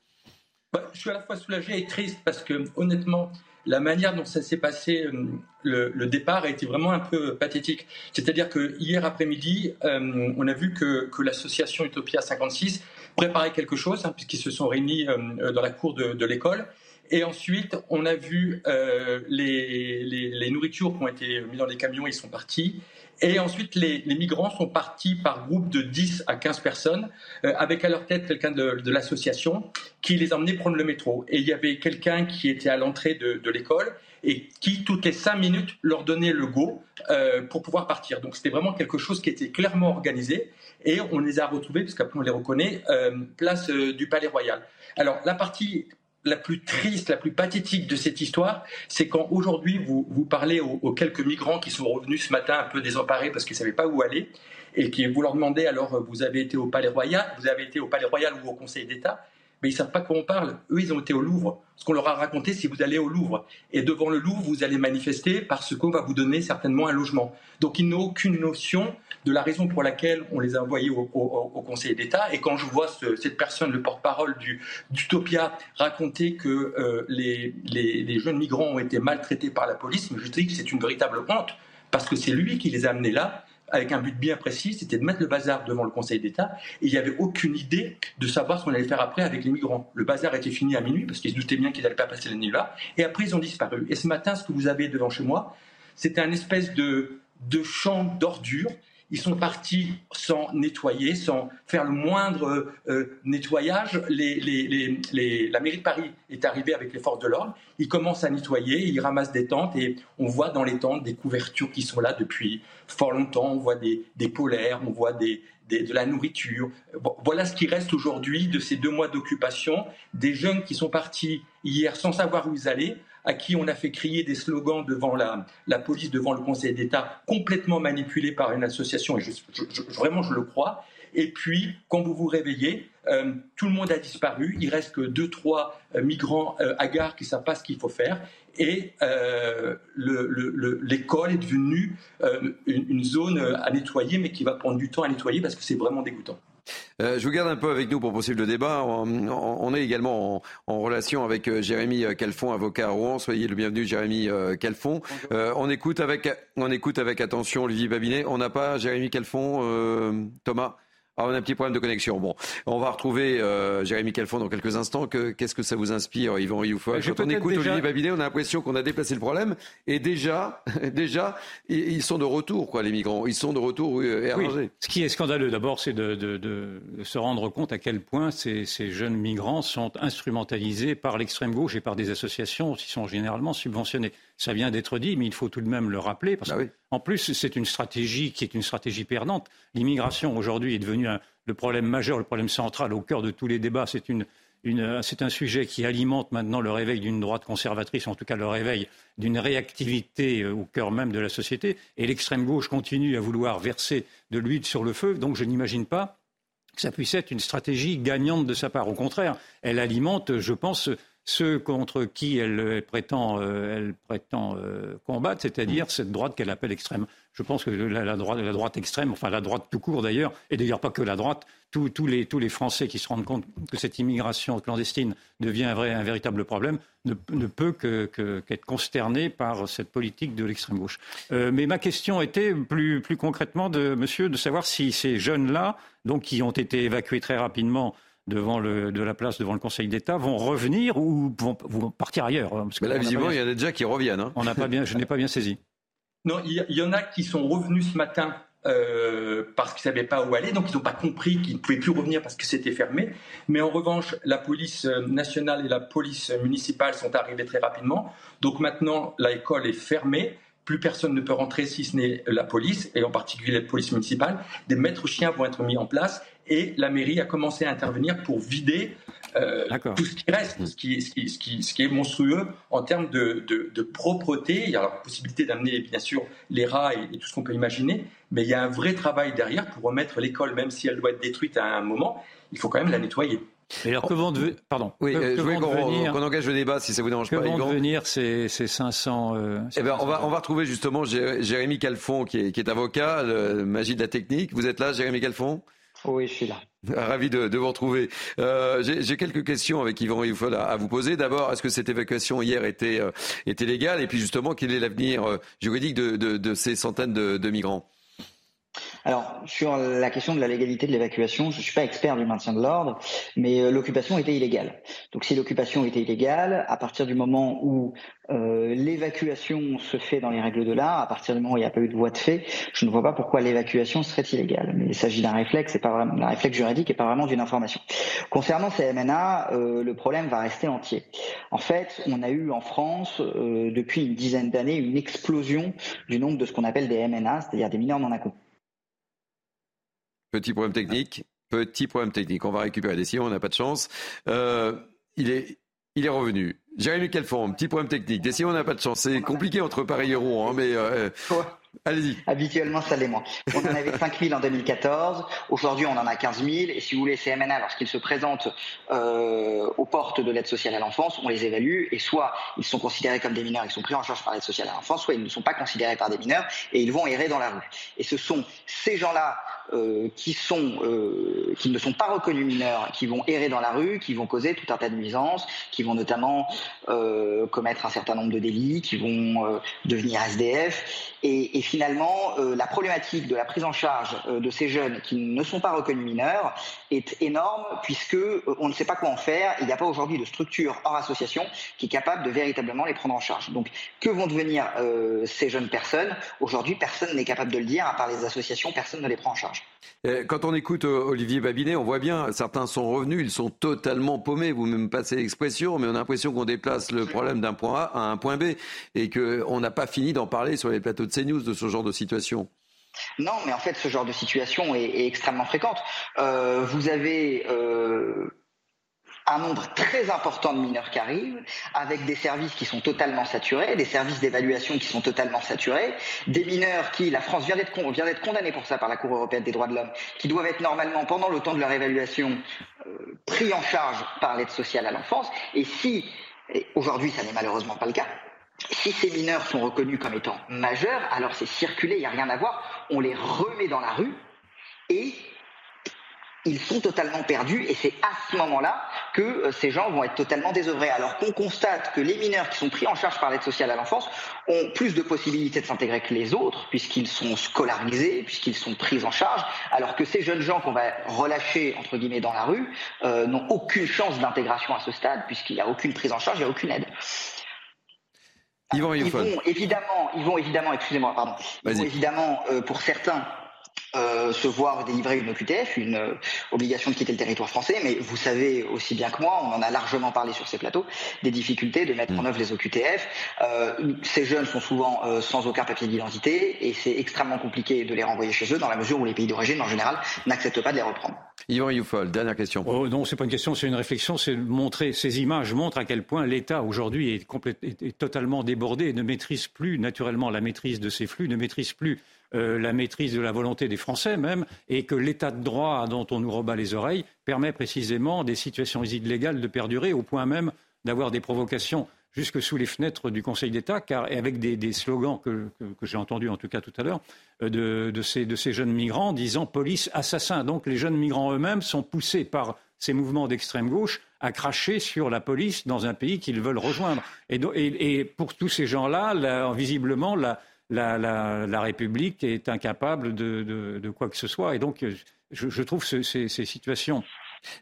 Bah, je suis à la fois soulagé et triste parce que honnêtement, la manière dont ça s'est passé, le, départ a été vraiment un peu pathétique. C'est-à-dire que hier après-midi, on a vu que, que l'association Utopia 56 préparait quelque chose, hein, puisqu'ils se sont réunis dans la cour de l'école. Et ensuite, on a vu euh, les, les, nourritures qui ont été mises dans les camions, ils sont partis. Et ensuite, les, les, migrants sont partis par groupe de 10 à 15 personnes, euh, avec à leur tête quelqu'un de, de l'association qui les emmenait prendre le métro. Et il y avait quelqu'un qui était à l'entrée de, de l'école et qui, toutes les 5 minutes, leur donnait le go euh, pour pouvoir partir. Donc c'était vraiment quelque chose qui était clairement organisé. Et on les a retrouvés, parce qu'après on les reconnaît, place du Palais Royal. Alors la partie la plus triste, la plus pathétique de cette histoire, c'est quand aujourd'hui vous, vous parlez aux, quelques migrants qui sont revenus ce matin un peu désemparés parce qu'ils ne savaient pas où aller et qui vous leur demandez alors vous avez été au Palais Royal, vous avez été au Palais Royal ou au Conseil d'État mais ils savent pas quoi on parle. Eux, ils ont été au Louvre. Ce qu'on leur a raconté, c'est vous allez au Louvre. Et devant le Louvre, vous allez manifester parce qu'on va vous donner certainement un logement. Donc, ils n'ont aucune notion de la raison pour laquelle on les a envoyés au, Conseil d'État. Et quand je vois cette personne, le porte-parole d'Utopia, raconter que euh, les, les, jeunes migrants ont été maltraités par la police, je dis que c'est une véritable honte parce que c'est lui qui les a amenés là avec un but bien précis, c'était de mettre le bazar devant le Conseil d'État, et il n'y avait aucune idée de savoir ce qu'on allait faire après avec les migrants. Le bazar était fini à minuit, parce qu'ils se doutaient bien qu'ils n'allaient pas passer la nuit là, et après ils ont disparu. Et ce matin, ce que vous avez devant chez moi, c'était un espèce de, de champ d'ordures ils sont partis sans nettoyer, sans faire le moindre euh, nettoyage. la mairie de Paris est arrivée avec les forces de l'ordre. Ils commencent à nettoyer, ils ramassent des tentes et on voit dans les tentes des couvertures qui sont là depuis fort longtemps. On voit des, polaires, on voit de la nourriture. Voilà ce qui reste aujourd'hui de ces deux mois d'occupation. Des jeunes qui sont partis hier sans savoir où ils allaient, à qui on a fait crier des slogans devant la, la police, devant le Conseil d'État, complètement manipulés par une association, et vraiment je le crois. Et puis, quand vous vous réveillez, euh, tout le monde a disparu. Il reste que deux, trois euh, migrants à gare qui ne savent pas ce qu'il faut faire. Et l'école est devenue une, zone à nettoyer, mais qui va prendre du temps à nettoyer parce que c'est vraiment dégoûtant. Je vous garde un peu avec nous pour poursuivre le débat. On, est également en, relation avec Jérémy Calfon, avocat à Rouen. Soyez le bienvenu, Jérémy Calfon. on, écoute avec, on écoute avec attention Olivier Babinet. On n'a pas Jérémy Calfon, Thomas? Ah, on a un petit problème de connexion. Bon, on va retrouver euh, Jérémy Calfon dans quelques instants. Qu'est-ce que ça vous inspire, Yvan Rioufol? Quand on écoute Olivier Babinet, on a l'impression qu'on a déplacé le problème. Et déjà, déjà, ils sont de retour, quoi, les migrants. Ils sont de retour et oui. Ce qui est scandaleux, d'abord, c'est de, se rendre compte à quel point ces, jeunes migrants sont instrumentalisés par l'extrême gauche et par des associations qui sont généralement subventionnées. Ça vient d'être dit, mais il faut tout de même le rappeler, parce bah qu'en plus, c'est une stratégie qui est une stratégie perdante. L'immigration, aujourd'hui, est devenue le problème majeur, le problème central au cœur de tous les débats. C'est un sujet qui alimente maintenant le réveil d'une droite conservatrice, en tout cas le réveil d'une réactivité euh, au cœur même de la société. Et l'extrême gauche continue à vouloir verser de l'huile sur le feu. Donc je n'imagine pas que ça puisse être une stratégie gagnante de sa part. Au contraire, elle alimente, je pense, ceux contre qui elle, prétend, euh, euh, combattre, c'est-à-dire mm. cette droite qu'elle appelle extrême. Je pense que la, droite, extrême, enfin la droite tout court d'ailleurs, et d'ailleurs pas que la droite, tous, les, Français qui se rendent compte que cette immigration clandestine devient un, vrai, un véritable problème, ne, peut qu'être consterné par cette politique de l'extrême gauche. Euh, mais ma question était plus, plus concrètement, de, monsieur, de savoir si ces jeunes-là, donc qui ont été évacués très rapidement devant le, de la place devant le Conseil d'État vont revenir ou vont, partir ailleurs hein, Mais là, visiblement, il y en a déjà qui reviennent. Hein. On n'a pas bien, je n'ai pas bien saisi. Non, il y, en a qui sont revenus ce matin euh, parce qu'ils ne savaient pas où aller, donc ils n'ont pas compris qu'ils ne pouvaient plus revenir parce que c'était fermé. Mais en revanche, la police nationale et la police municipale sont arrivées très rapidement. Donc maintenant, l'école est fermée. Plus personne ne peut rentrer si ce n'est la police, et en particulier la police municipale. Des maîtres chiens vont être mis en place et la mairie a commencé à intervenir pour vider euh, tout ce qui reste, ce qui, ce, qui, est monstrueux en termes de, propreté. Il y a la possibilité d'amener bien sûr les rats et, tout ce qu'on peut imaginer, mais il y a un vrai travail derrière pour remettre l'école, même si elle doit être détruite à un moment, il faut quand même la nettoyer. Et alors, que vont devenir. Pardon. Oui, euh, je voulais qu'on engage le débat si ça vous dérange que pas. Que vont devenir ces, ces 500. Euh, eh ben, on, va, on va retrouver justement Jérémy Calfon, qui est, qui est avocat, le magie de la technique. Vous êtes là, Jérémy Calfon? Oui, je suis là. Ravi de, vous retrouver. Euh, J'ai quelques questions avec Yvan Rioufol à, vous poser. D'abord, est-ce que cette évacuation hier était, euh, était légale? Et puis justement, quel est l'avenir euh, juridique de, ces centaines de migrants? Alors, sur la question de la légalité de l'évacuation, je ne suis pas expert du maintien de l'ordre, mais euh, l'occupation était illégale. Donc, si l'occupation était illégale, à partir du moment où euh, l'évacuation se fait dans les règles de l'art, à partir du moment où il n'y a pas eu de voie de fait, je ne vois pas pourquoi l'évacuation serait illégale. Mais il s'agit d'un réflexe, et pas vraiment, d'un réflexe juridique et pas vraiment d'une information. Concernant ces MNA, euh, le problème va rester entier. En fait, on a eu en France, depuis une dizaine d'années, une explosion du nombre de ce qu'on appelle des MNA, c'est-à-dire des mineurs non accompagnés Petit problème technique. Petit problème technique. On va récupérer des sillons, on n'a pas de chance. Euh, il, est, il est revenu. Jérémy Calfon, petit problème technique. Des sillons, on n'a pas de chance. C'est compliqué entre Paris et Rouen, hein, mais euh, allez-y. Habituellement, ça l'est moins. On en avait 5 000 en 2014. Aujourd'hui, on en a 15 000. Et si vous voulez, ces MNA, lorsqu'ils se présentent euh, aux portes de l'aide sociale à l'enfance, on les évalue. Et soit ils sont considérés comme des mineurs, ils sont pris en charge par l'aide sociale à l'enfance, soit ils ne sont pas considérés par des mineurs et ils vont errer dans la rue. Et ce sont ces gens-là euh, qui, sont, euh, qui ne sont pas reconnus mineurs, qui vont errer dans la rue, qui vont causer tout un tas de nuisances, qui vont notamment euh, commettre un certain nombre de délits, qui vont devenir SDF. Et, et finalement, la problématique de la prise en charge de ces jeunes qui ne sont pas reconnus mineurs est énorme puisque on ne sait pas quoi en faire. Il n'y a pas aujourd'hui de structure hors association qui est capable de véritablement les prendre en charge. Donc, que vont devenir ces jeunes personnes? Aujourd'hui, personne n'est capable de le dire, à part les associations, personne ne les prend en charge. Euh, quand on écoute euh, Olivier Babinet, on voit bien, certains sont revenus, ils sont totalement paumés. Vous même passez l'expression, mais on a l'impression qu'on déplace le problème d'un point A à un point B et qu'on n'a pas fini d'en parler sur les plateaux de CNews de ce genre de situation. Non, mais en fait, ce genre de situation est, extrêmement fréquente. Euh, vous avez un nombre très important de mineurs qui arrivent, avec des services qui sont totalement saturés, des services d'évaluation qui sont totalement saturés, des mineurs qui, la France vient d'être condamnée pour ça par la Cour européenne des droits de l'homme, qui doivent être normalement pendant le temps de leur évaluation euh, pris en charge par l'aide sociale à l'enfance. Et si, aujourd'hui ça n'est malheureusement pas le cas, si ces mineurs sont reconnus comme étant majeurs, alors c'est circulé, il n'y a rien à voir, on les remet dans la rue et ils sont totalement perdus et c'est à ce moment-là que euh, ces gens vont être totalement désœuvrés. Alors qu'on constate que les mineurs qui sont pris en charge par l'aide sociale à l'enfance ont plus de possibilités de s'intégrer que les autres puisqu'ils sont scolarisés, puisqu'ils sont pris en charge, alors que ces jeunes gens qu'on va relâcher entre guillemets dans la rue euh, n'ont aucune chance d'intégration à ce stade puisqu'il n'y a aucune prise en charge, il n'y a aucune aide. ils vont évidemment, ils vont évidemment, excusez-moi, pardon, ils vont évidemment euh, pour certains euh, se voir délivrer une OQTF, une euh, obligation de quitter le territoire français, mais vous savez aussi bien que moi, on en a largement parlé sur ces plateaux, des difficultés de mettre en mm. œuvre les OQTF. Euh, ces jeunes sont souvent sans aucun papier d'identité et c'est extrêmement compliqué de les renvoyer chez eux dans la mesure où les pays d'origine, en général, n'acceptent pas de les reprendre. Yvan Youfol, dernière question. Oh, non, c'est pas une question, c'est une réflexion. C'est montrer ces images montrent à quel point l'État aujourd'hui est, est, totalement débordé, ne maîtrise plus naturellement la maîtrise de ces flux, ne maîtrise plus euh, la maîtrise de la volonté des Français même, et que l'état de droit dont on nous rebat les oreilles permet précisément des situations illégales de perdurer au point même d'avoir des provocations jusque sous les fenêtres du Conseil d'État, car avec des, slogans que, j'ai entendus en tout cas tout à l'heure euh, de, ces, jeunes migrants disant police assassin. Donc les jeunes migrants eux-mêmes sont poussés par ces mouvements d'extrême gauche à cracher sur la police dans un pays qu'ils veulent rejoindre. Et, pour tous ces gens-là, visiblement, la, la, République est incapable de, quoi que ce soit. Et donc, je, trouve ces, ces situations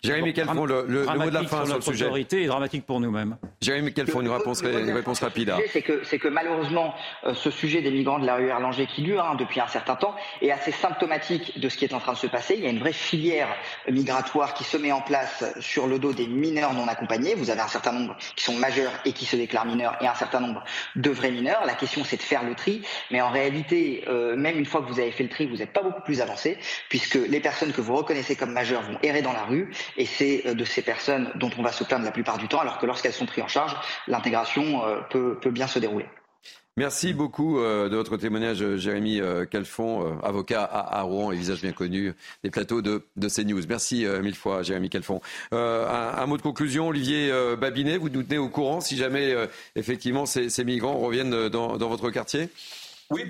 Jérémy Calfon, le, le, mot de la fin sur, le sujet. est dramatique pour nous-mêmes. Jérémy Calfon, une réponse, une réponse rapide. C'est que, c'est que malheureusement, euh, ce sujet des migrants de la rue Erlanger qui dure hein, depuis un certain temps est assez symptomatique de ce qui est en train de se passer. Il y a une vraie filière migratoire qui se met en place sur le dos des mineurs non accompagnés. Vous avez un certain nombre qui sont majeurs et qui se déclarent mineurs et un certain nombre de vrais mineurs. La question, c'est de faire le tri. Mais en réalité, euh, même une fois que vous avez fait le tri, vous n'êtes pas beaucoup plus avancé puisque les personnes que vous reconnaissez comme majeures vont errer dans la rue et c'est euh, de ces personnes dont on va se plaindre la plupart du temps, alors que lorsqu'elles sont prises en charge, l'intégration euh, peut, bien se dérouler. Merci beaucoup euh, de votre témoignage, Jérémy Calfon, avocat à, Rouen et visage bien connu des plateaux de, de CNews. Merci mille fois, Jérémy Calfon. Un, mot de conclusion, Olivier Babinet, vous nous tenez au courant si jamais effectivement ces, migrants reviennent dans, votre quartier? Oui,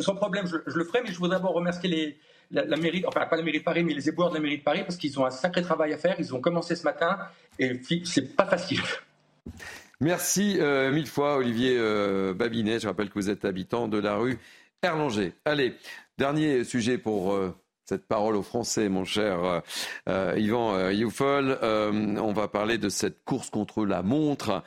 sans problème, je, je, le ferai, mais je voudrais d'abord remercier les, la, mairie, enfin pas la mairie de Paris, mais les éboueurs de la mairie de Paris, parce qu'ils ont un sacré travail à faire. Ils ont commencé ce matin et c'est pas facile. Merci euh, mille fois, Olivier euh, Babinet. Je rappelle que vous êtes habitant de la rue Erlanger. Allez, dernier sujet pour euh, cette parole aux Français, mon cher euh, euh Yvan euh. Euh, on va parler de cette course contre la montre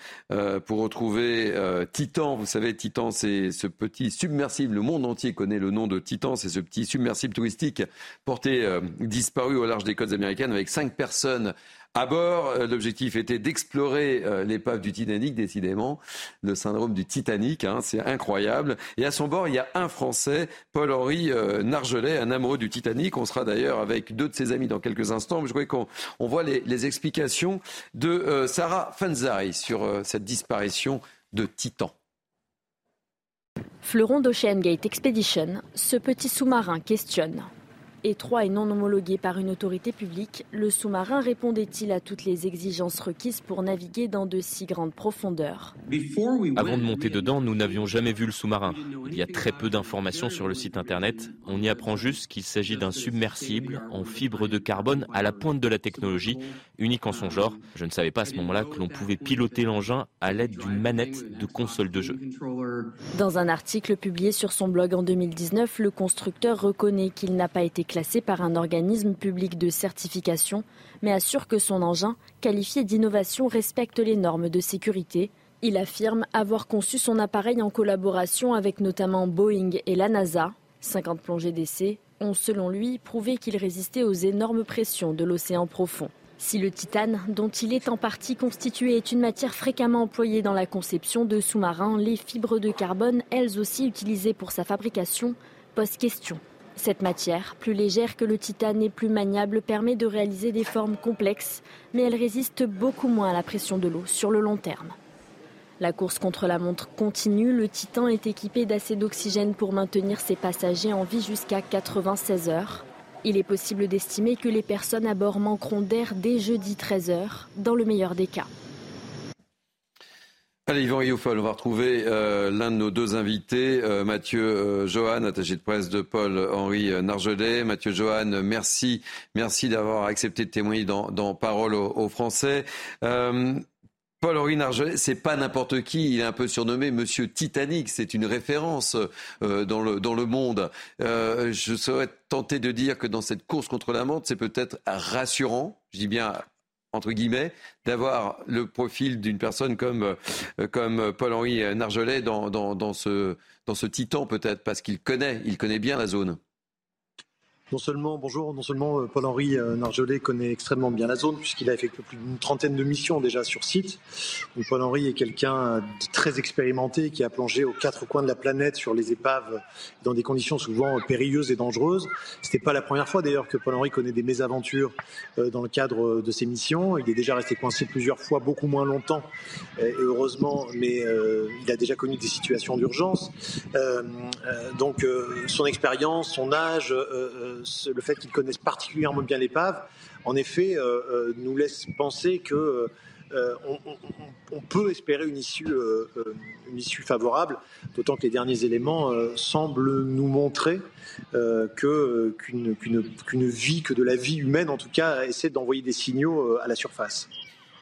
pour retrouver Titan. Vous savez, Titan, c'est ce petit submersible. Le monde entier connaît le nom de Titan. C'est ce petit submersible touristique porté disparu au large des côtes américaines avec cinq personnes à bord, euh, l'objectif était d'explorer euh, l'épave du Titanic, décidément, le syndrome du Titanic, hein, c'est incroyable. Et à son bord, il y a un Français, Paul-Henri euh, Nargelet, un amoureux du Titanic. On sera d'ailleurs avec deux de ses amis dans quelques instants. Je crois qu'on on voit les, explications de Sarah Fanzari sur cette disparition de Titan. Fleuron d'Ocean Gate Expedition, ce petit sous-marin questionne. Étroit et non homologué par une autorité publique, le sous-marin répondait-il à toutes les exigences requises pour naviguer dans de si grandes profondeurs? Avant de monter dedans, nous n'avions jamais vu le sous-marin. Il y a très peu d'informations sur le site internet. On y apprend juste qu'il s'agit d'un submersible en fibre de carbone à la pointe de la technologie, unique en son genre. Je ne savais pas à ce moment-là que l'on pouvait piloter l'engin à l'aide d'une manette de console de jeu. Dans un article publié sur son blog en 2019, le constructeur reconnaît qu'il n'a pas été classé par un organisme public de certification, mais assure que son engin, qualifié d'innovation, respecte les normes de sécurité. Il affirme avoir conçu son appareil en collaboration avec notamment Boeing et la NASA. 50 plongées d'essai ont, selon lui, prouvé qu'il résistait aux énormes pressions de l'océan profond. Si le titane, dont il est en partie constitué, est une matière fréquemment employée dans la conception de sous-marins, les fibres de carbone, elles aussi utilisées pour sa fabrication, posent question. Cette matière, plus légère que le titane et plus maniable, permet de réaliser des formes complexes, mais elle résiste beaucoup moins à la pression de l'eau sur le long terme. La course contre la montre continue. Le Titan est équipé d'assez d'oxygène pour maintenir ses passagers en vie jusqu'à 96 heures. Il est possible d'estimer que les personnes à bord manqueront d'air dès jeudi 13h, dans le meilleur des cas. Allez, Yvan Rioufol, on va retrouver euh, l'un de nos deux invités, euh, Mathieu euh, Johan, attaché de presse de Paul-Henri Nargelet. Mathieu Johan, merci, merci d'avoir accepté de témoigner dans, Parole aux, Français. Paul-Henri Nargelet, c'est pas n'importe qui, il est un peu surnommé Monsieur Titanic, c'est une référence dans, le, dans le monde. je serais tenté de dire que dans cette course contre la montre, c'est peut-être rassurant, je dis bien entre guillemets, d'avoir le profil d'une personne comme, euh, comme Paul-Henri Nargelet dans, dans, dans, ce, dans ce titan peut-être, parce qu'il connaît, il connaît bien la zone non seulement, bonjour, non seulement euh, Paul-Henri euh, Nargelet connaît extrêmement bien la zone, puisqu'il a effectué plus d'une trentaine de missions déjà sur site. Paul-Henri est quelqu'un de très expérimenté qui a plongé aux quatre coins de la planète sur les épaves dans des conditions souvent périlleuses et dangereuses. C'était pas la première fois d'ailleurs que Paul-Henri connaît des mésaventures euh, dans le cadre de ses missions. Il est déjà resté coincé plusieurs fois, beaucoup moins longtemps, et heureusement, mais il a déjà connu des situations d'urgence. donc son expérience, son âge, le fait qu'ils connaissent particulièrement bien l'épave, en effet, euh, euh, nous laisse penser que euh, on, peut espérer une issue, une issue favorable, d'autant que les derniers éléments semblent nous montrer que qu'une vie, que de la vie humaine, en tout cas, essaie d'envoyer des signaux à la surface.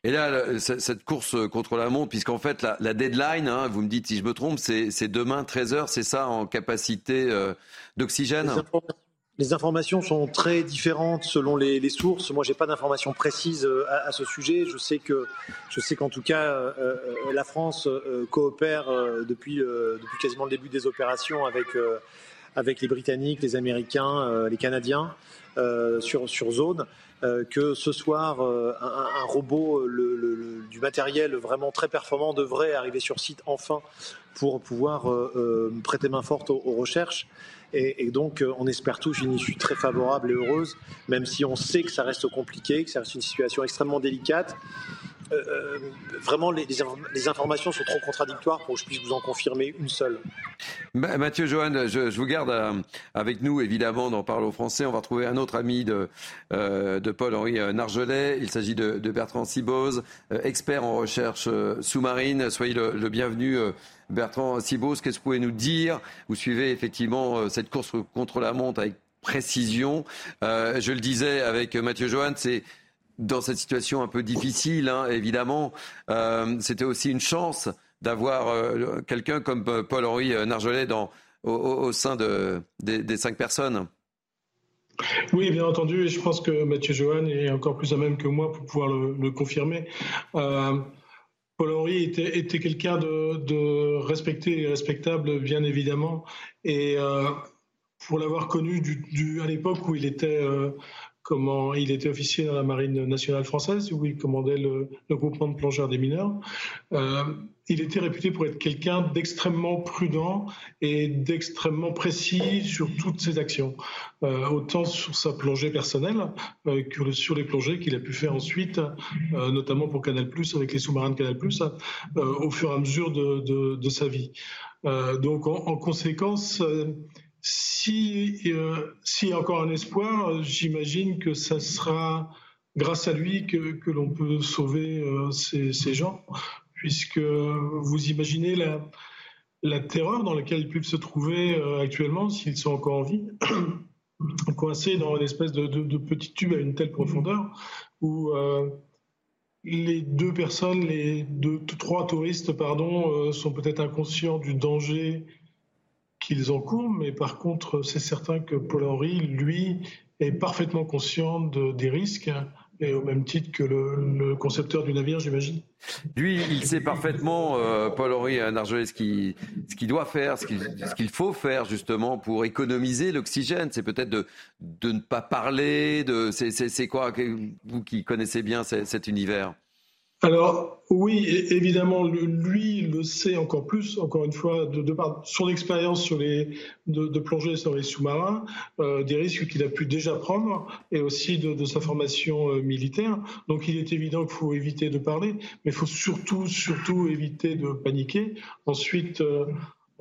Et là, cette course contre la montre, puisqu'en fait, la, deadline, hein, vous me dites si je me trompe, c'est demain 13h, c'est ça en capacité d'oxygène? Les informations sont très différentes selon les, sources. Moi, j'ai pas d'informations précises euh, à, ce sujet. Je sais que, je qu'en tout cas, euh, euh, la France coopère depuis, depuis quasiment le début des opérations avec avec les Britanniques, les Américains, les Canadiens sur sur zone. que ce soir, un, robot, le, du matériel vraiment très performant devrait arriver sur site enfin pour pouvoir prêter main forte aux recherches. Et, donc, euh, on espère tous une issue très favorable et heureuse, même si on sait que ça reste compliqué, que ça reste une situation extrêmement délicate. Euh, euh, vraiment, les, informations sont trop contradictoires pour que je puisse vous en confirmer une seule. Mathieu Johan, je, vous garde avec nous, évidemment, dans Parle aux Français. On va retrouver un autre ami de, de Paul-Henri Nargelet. Il s'agit de, Bertrand Sibose, expert en recherche sous-marine. Soyez le, bienvenu. Bertrand Sibos, qu'est-ce que vous pouvez nous dire? Vous suivez effectivement euh, cette course contre la montre avec précision. Euh, je le disais avec Mathieu Johan, c'est dans cette situation un peu difficile, hein, évidemment. Euh, c'était aussi une chance d'avoir quelqu'un comme Paul-Henri Nargelet dans, au, sein de, des, cinq personnes. Oui, bien entendu, et je pense que Mathieu Johan est encore plus à même que moi pour pouvoir le, confirmer. Paul-Henri était, quelqu'un de, respecté et respectable, bien évidemment. Et euh, pour l'avoir connu à l'époque où il était euh, comment il était officier dans la marine nationale française où il commandait le, groupement de plongeurs des mineurs. Euh, il était réputé pour être quelqu'un d'extrêmement prudent et d'extrêmement précis sur toutes ses actions, euh, autant sur sa plongée personnelle euh, que sur les plongées qu'il a pu faire ensuite, notamment pour Canal+, avec les sous-marins de Canal+, au fur et à mesure de, sa vie. donc en conséquence, si euh, s'il y a encore un espoir, j'imagine que ça sera grâce à lui que, l'on peut sauver euh, ces, gens, puisque vous imaginez la, terreur dans laquelle ils peuvent se trouver euh, actuellement s'ils sont encore en vie, coincés dans une espèce de, petit tube à une telle profondeur où les deux personnes, les trois touristes, pardon, sont peut-être inconscients du danger qu'ils encourent, mais par contre, c'est certain que Paul-Henri, lui, est parfaitement conscient de, des risques, et au même titre que le, concepteur du navire, j'imagine. Lui, il sait parfaitement, euh, Paul-Henri Nargelet, ce qu'il doit faire, ce qu'il faut faire justement pour économiser l'oxygène. C'est peut-être de, de ne pas parler, de c'est quoi, vous qui connaissez bien cet univers? Alors oui, évidemment, lui le sait encore plus, encore une fois, de, par son expérience sur les de, de sur les sous-marins, euh, des risques qu'il a pu déjà prendre, et aussi de, sa formation euh, militaire. Donc il est évident qu'il faut éviter de parler, mais il faut surtout, surtout éviter de paniquer. Ensuite, euh,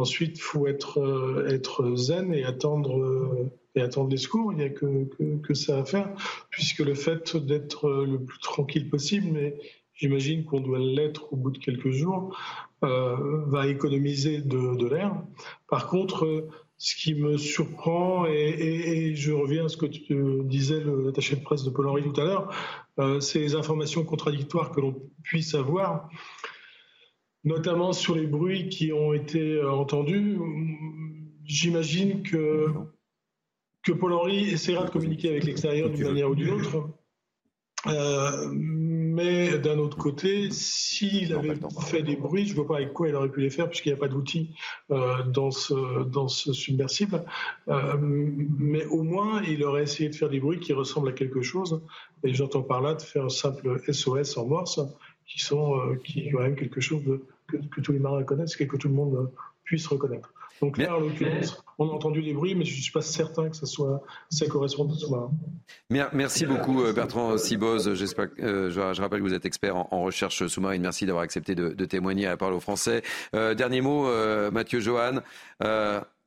Ensuite, il faut être, être zen et attendre, et attendre les secours. Il n'y a que, que, ça à faire, puisque le fait d'être le plus tranquille possible, mais j'imagine qu'on doit l'être au bout de quelques jours, va économiser de, de l'air. Par contre, ce qui me surprend, et, je reviens à ce que tu disais l'attaché de presse de Paul-Henri tout à l'heure, euh, c'est les informations contradictoires que l'on puisse avoir, notamment sur les bruits qui ont été euh, entendus. J'imagine que, que Paul-Henri essaiera de communiquer avec l'extérieur d'une manière ou d'une autre. Euh, mais d'un autre côté, s'il avait fait des bruits, je ne vois pas avec quoi il aurait pu les faire, puisqu'il n'y a pas d'outils euh, dans, ce, dans ce submersible. Euh, mais au moins, il aurait essayé de faire des bruits qui ressemblent à quelque chose. Et j'entends par là de faire un simple SOS en morse, qui sont euh, qui quand même quelque chose que, que, tous les marins connaissent et que tout le monde puisse reconnaître. Donc là, en l'occurrence, on a entendu des bruits, mais je ne suis pas certain que ça, soit, ça corresponde à sous-marin. Merci beaucoup euh, Bertrand Siboz. Euh, je, rappelle que vous êtes expert en, recherche sous-marine. Merci d'avoir accepté de, témoigner à la parole aux Français. Euh, dernier mot, Mathieu Johan.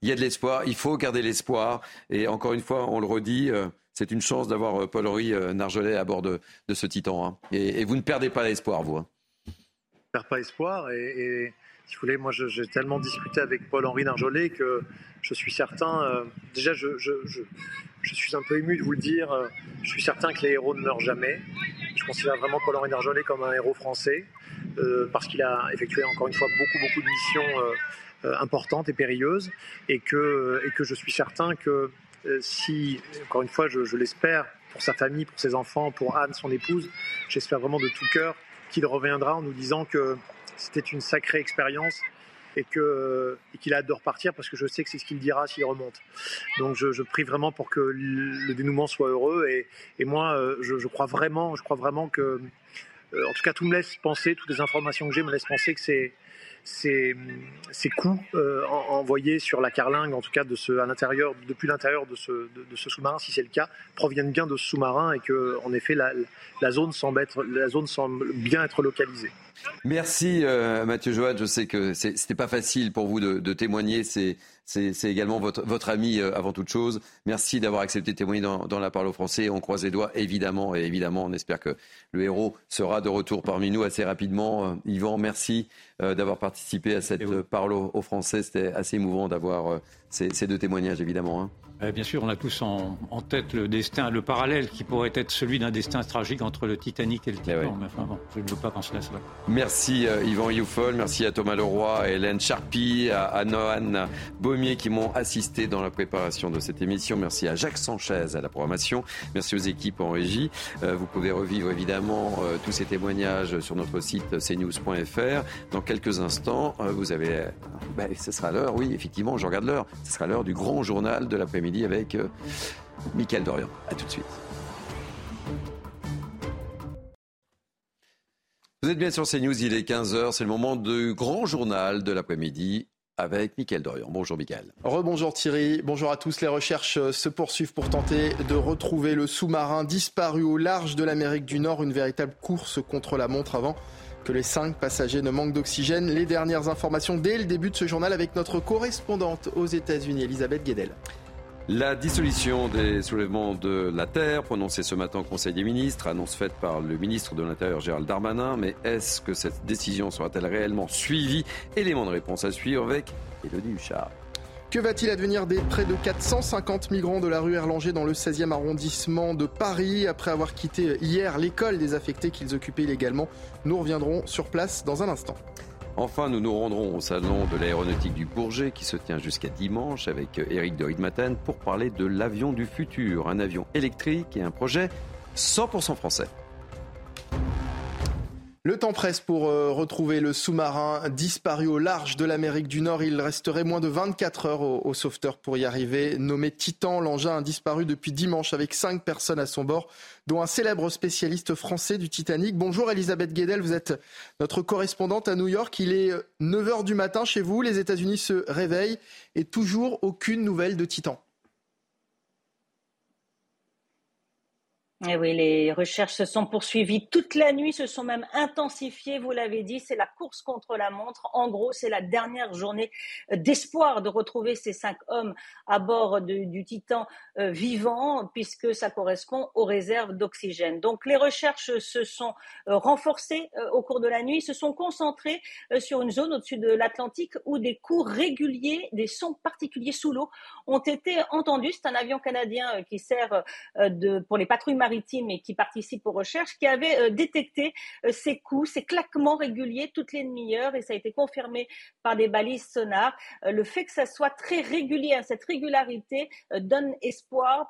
Il y a de l'espoir, il faut garder l'espoir. Et encore une fois, on le redit, c'est une chance d'avoir Paul-Henri Narjolet à bord de, ce Titan. Hein. Et, vous ne perdez pas l'espoir, vous. Hein. Je ne perds pas espoir et si vous voulez, moi j'ai tellement discuté avec Paul-Henri Narjolet que je suis certain, euh, déjà je, suis un peu ému de vous le dire, euh, je suis certain que les héros ne meurent jamais. Je considère vraiment Paul-Henri Narjolet comme un héros français euh, parce qu'il a effectué encore une fois beaucoup beaucoup de missions importantes et périlleuses et que je suis certain que si, encore une fois je l'espère, pour sa famille, pour ses enfants, pour Anne, son épouse, j'espère vraiment de tout cœur qu'il reviendra en nous disant que c'était une sacrée expérience et qu'il a hâte de repartir parce que je sais que c'est ce qu'il dira s'il remonte. Donc je, prie vraiment pour que le dénouement soit heureux et, moi euh, je, crois vraiment, je crois vraiment que, euh, en tout cas tout me laisse penser, toutes les informations que j'ai me laissent penser que c'est ces, ces coups euh, envoyés sur la carlingue, en tout cas à l'intérieur, depuis l'intérieur de ce, sous-marin, si c'est le cas, proviennent bien de ce sous-marin et que, en effet, la, zone semble bien être localisée. Merci euh, Mathieu Joad. Je sais que c'était pas facile pour vous de, de témoigner. C'est c'est également votre, votre ami euh, avant toute chose. Merci d'avoir accepté de témoigner dans, dans, la parole aux Français. On croise les doigts, évidemment, et évidemment, on espère que le héros sera de retour parmi nous assez rapidement. Euh, Yvan, merci euh, d'avoir participé à cette parole aux, Français. C'était assez émouvant d'avoir ces, ces, deux témoignages, évidemment. Euh, bien sûr, on a tous en, tête le destin, le parallèle qui pourrait être celui d'un destin tragique entre le Titanic et le eh Titan. Mais enfin bon, je ne veux pas penser à cela. Merci euh, Yvan Youfol, merci à Thomas Leroy, à Hélène Charpie, à, Noan Baumier qui m'ont assisté dans la préparation de cette émission. Merci à Jacques Sanchez à la programmation. Merci aux équipes en régie. Euh, vous pouvez revivre évidemment tous ces témoignages sur notre site cnews.fr. Dans quelques instants, vous avez. Ben, ce sera l'heure, oui, effectivement, je regarde l'heure. Ce sera l'heure du grand journal de l'après-midi avec euh, Mickaël Dorian. A tout de suite. Vous êtes bien sur CNews, il est 15h, c'est le moment du grand journal de l'après-midi avec Mickaël Dorian. Bonjour Mickaël. Rebonjour Thierry, bonjour à tous. Les recherches se poursuivent pour tenter de retrouver le sous-marin disparu au large de l'Amérique du Nord. Une véritable course contre la montre avant que les cinq passagers ne manquent d'oxygène. Les dernières informations dès le début de ce journal avec notre correspondante aux États-Unis, Elisabeth Guedel. La dissolution des soulèvements de la Terre, prononcée ce matin au Conseil des ministres, annonce faite par le ministre de l'Intérieur Gérald Darmanin. Mais est-ce que cette décision sera-t-elle réellement suivie? Élément de réponse à suivre avec Elodie Huchard. Que va-t-il advenir des près de 450 migrants de la rue Erlanger dans le 16e arrondissement de Paris? Après avoir quitté hier l'école des affectés qu'ils occupaient illégalement Nous reviendrons sur place dans un instant. Enfin, nous nous rendrons au salon de l'aéronautique du Bourget qui se tient jusqu'à dimanche avec Eric de Ridmaten pour parler de l'avion du futur, un avion électrique et un projet 100% français. Le temps presse pour euh, retrouver le sous-marin disparu au large de l'Amérique du Nord. Il resterait moins de 24 heures au, sauveteur pour y arriver. Nommé Titan, l'engin a disparu depuis dimanche avec cinq personnes à son bord, dont un célèbre spécialiste français du Titanic. Bonjour Elisabeth Guedel, vous êtes notre correspondante à New York. Il est 9 euh, heures du matin chez vous, les États-Unis se réveillent et toujours aucune nouvelle de Titan. Et eh oui, les recherches se sont poursuivies toute la nuit, se sont même intensifiées, vous l'avez dit, c'est la course contre la montre. En gros, c'est la dernière journée d'espoir de retrouver ces cinq hommes à bord du Titan euh, vivant, puisque ça correspond aux réserves d'oxygène. Donc les recherches se sont euh, renforcées euh, au cours de la nuit, se sont concentrées sur une zone au-dessus de l'Atlantique où des coups réguliers, des sons particuliers sous l'eau ont été entendus. C'est un avion canadien qui sert pour les patrouilles maritimes et qui participe aux recherches, qui avait détecté ces coups, ces claquements réguliers toutes les demi-heures, et ça a été confirmé par des balises sonars. Euh, le fait que ça soit très régulier, hein, cette régularité donne espoir,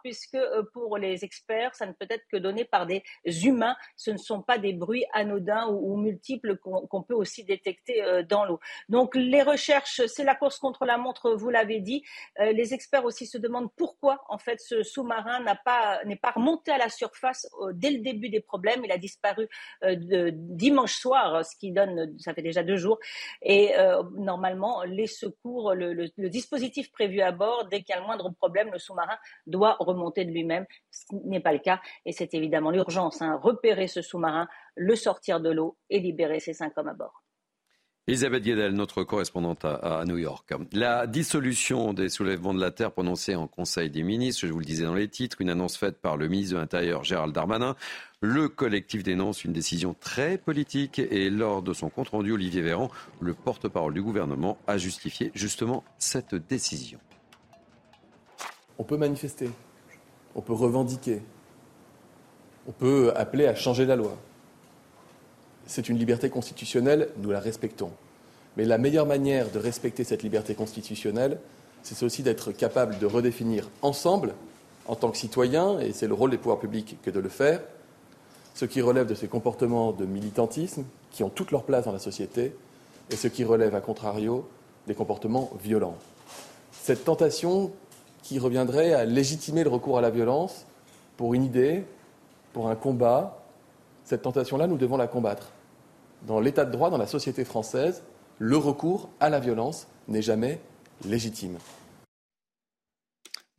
puisque pour les experts, ça ne peut être que donné par des humains. Ce ne sont pas des bruits anodins ou, multiples qu'on peut aussi détecter dans l'eau. Donc les recherches, c'est la course contre la montre, vous l'avez dit. Les experts aussi se demandent pourquoi en fait ce sous-marin n'a pas n'est pas remonté à la surface face dès le début des problèmes. Il a disparu euh, dimanche soir, ce qui donne, ça fait déjà deux jours. Et euh, normalement, les secours, le, dispositif prévu à bord, dès qu'il y a le moindre problème, le sous-marin doit remonter de lui-même. Ce n'est pas le cas. Et c'est évidemment l'urgence, hein, repérer ce sous-marin, le sortir de l'eau et libérer ces cinq hommes à bord. Elisabeth Guedel, notre correspondante à, New York. La dissolution des soulèvements de la Terre prononcée en Conseil des ministres, je vous le disais dans les titres, une annonce faite par le ministre de l'Intérieur Gérald Darmanin. Le collectif dénonce une décision très politique et lors de son compte-rendu, Olivier Véran, le porte-parole du gouvernement, a justifié justement cette décision. On peut manifester, on peut revendiquer, on peut appeler à changer la loi c'est une liberté constitutionnelle, nous la respectons. Mais la meilleure manière de respecter cette liberté constitutionnelle, c'est aussi d'être capable de redéfinir ensemble, en tant que citoyens, et c'est le rôle des pouvoirs publics que de le faire, ce qui relève de ces comportements de militantisme qui ont toute leur place dans la société, et ce qui relève, à contrario, des comportements violents. Cette tentation qui reviendrait à légitimer le recours à la violence pour une idée, pour un combat, cette tentation-là, nous devons la combattre. Dans l'état de droit, dans la société française, le recours à la violence n'est jamais légitime.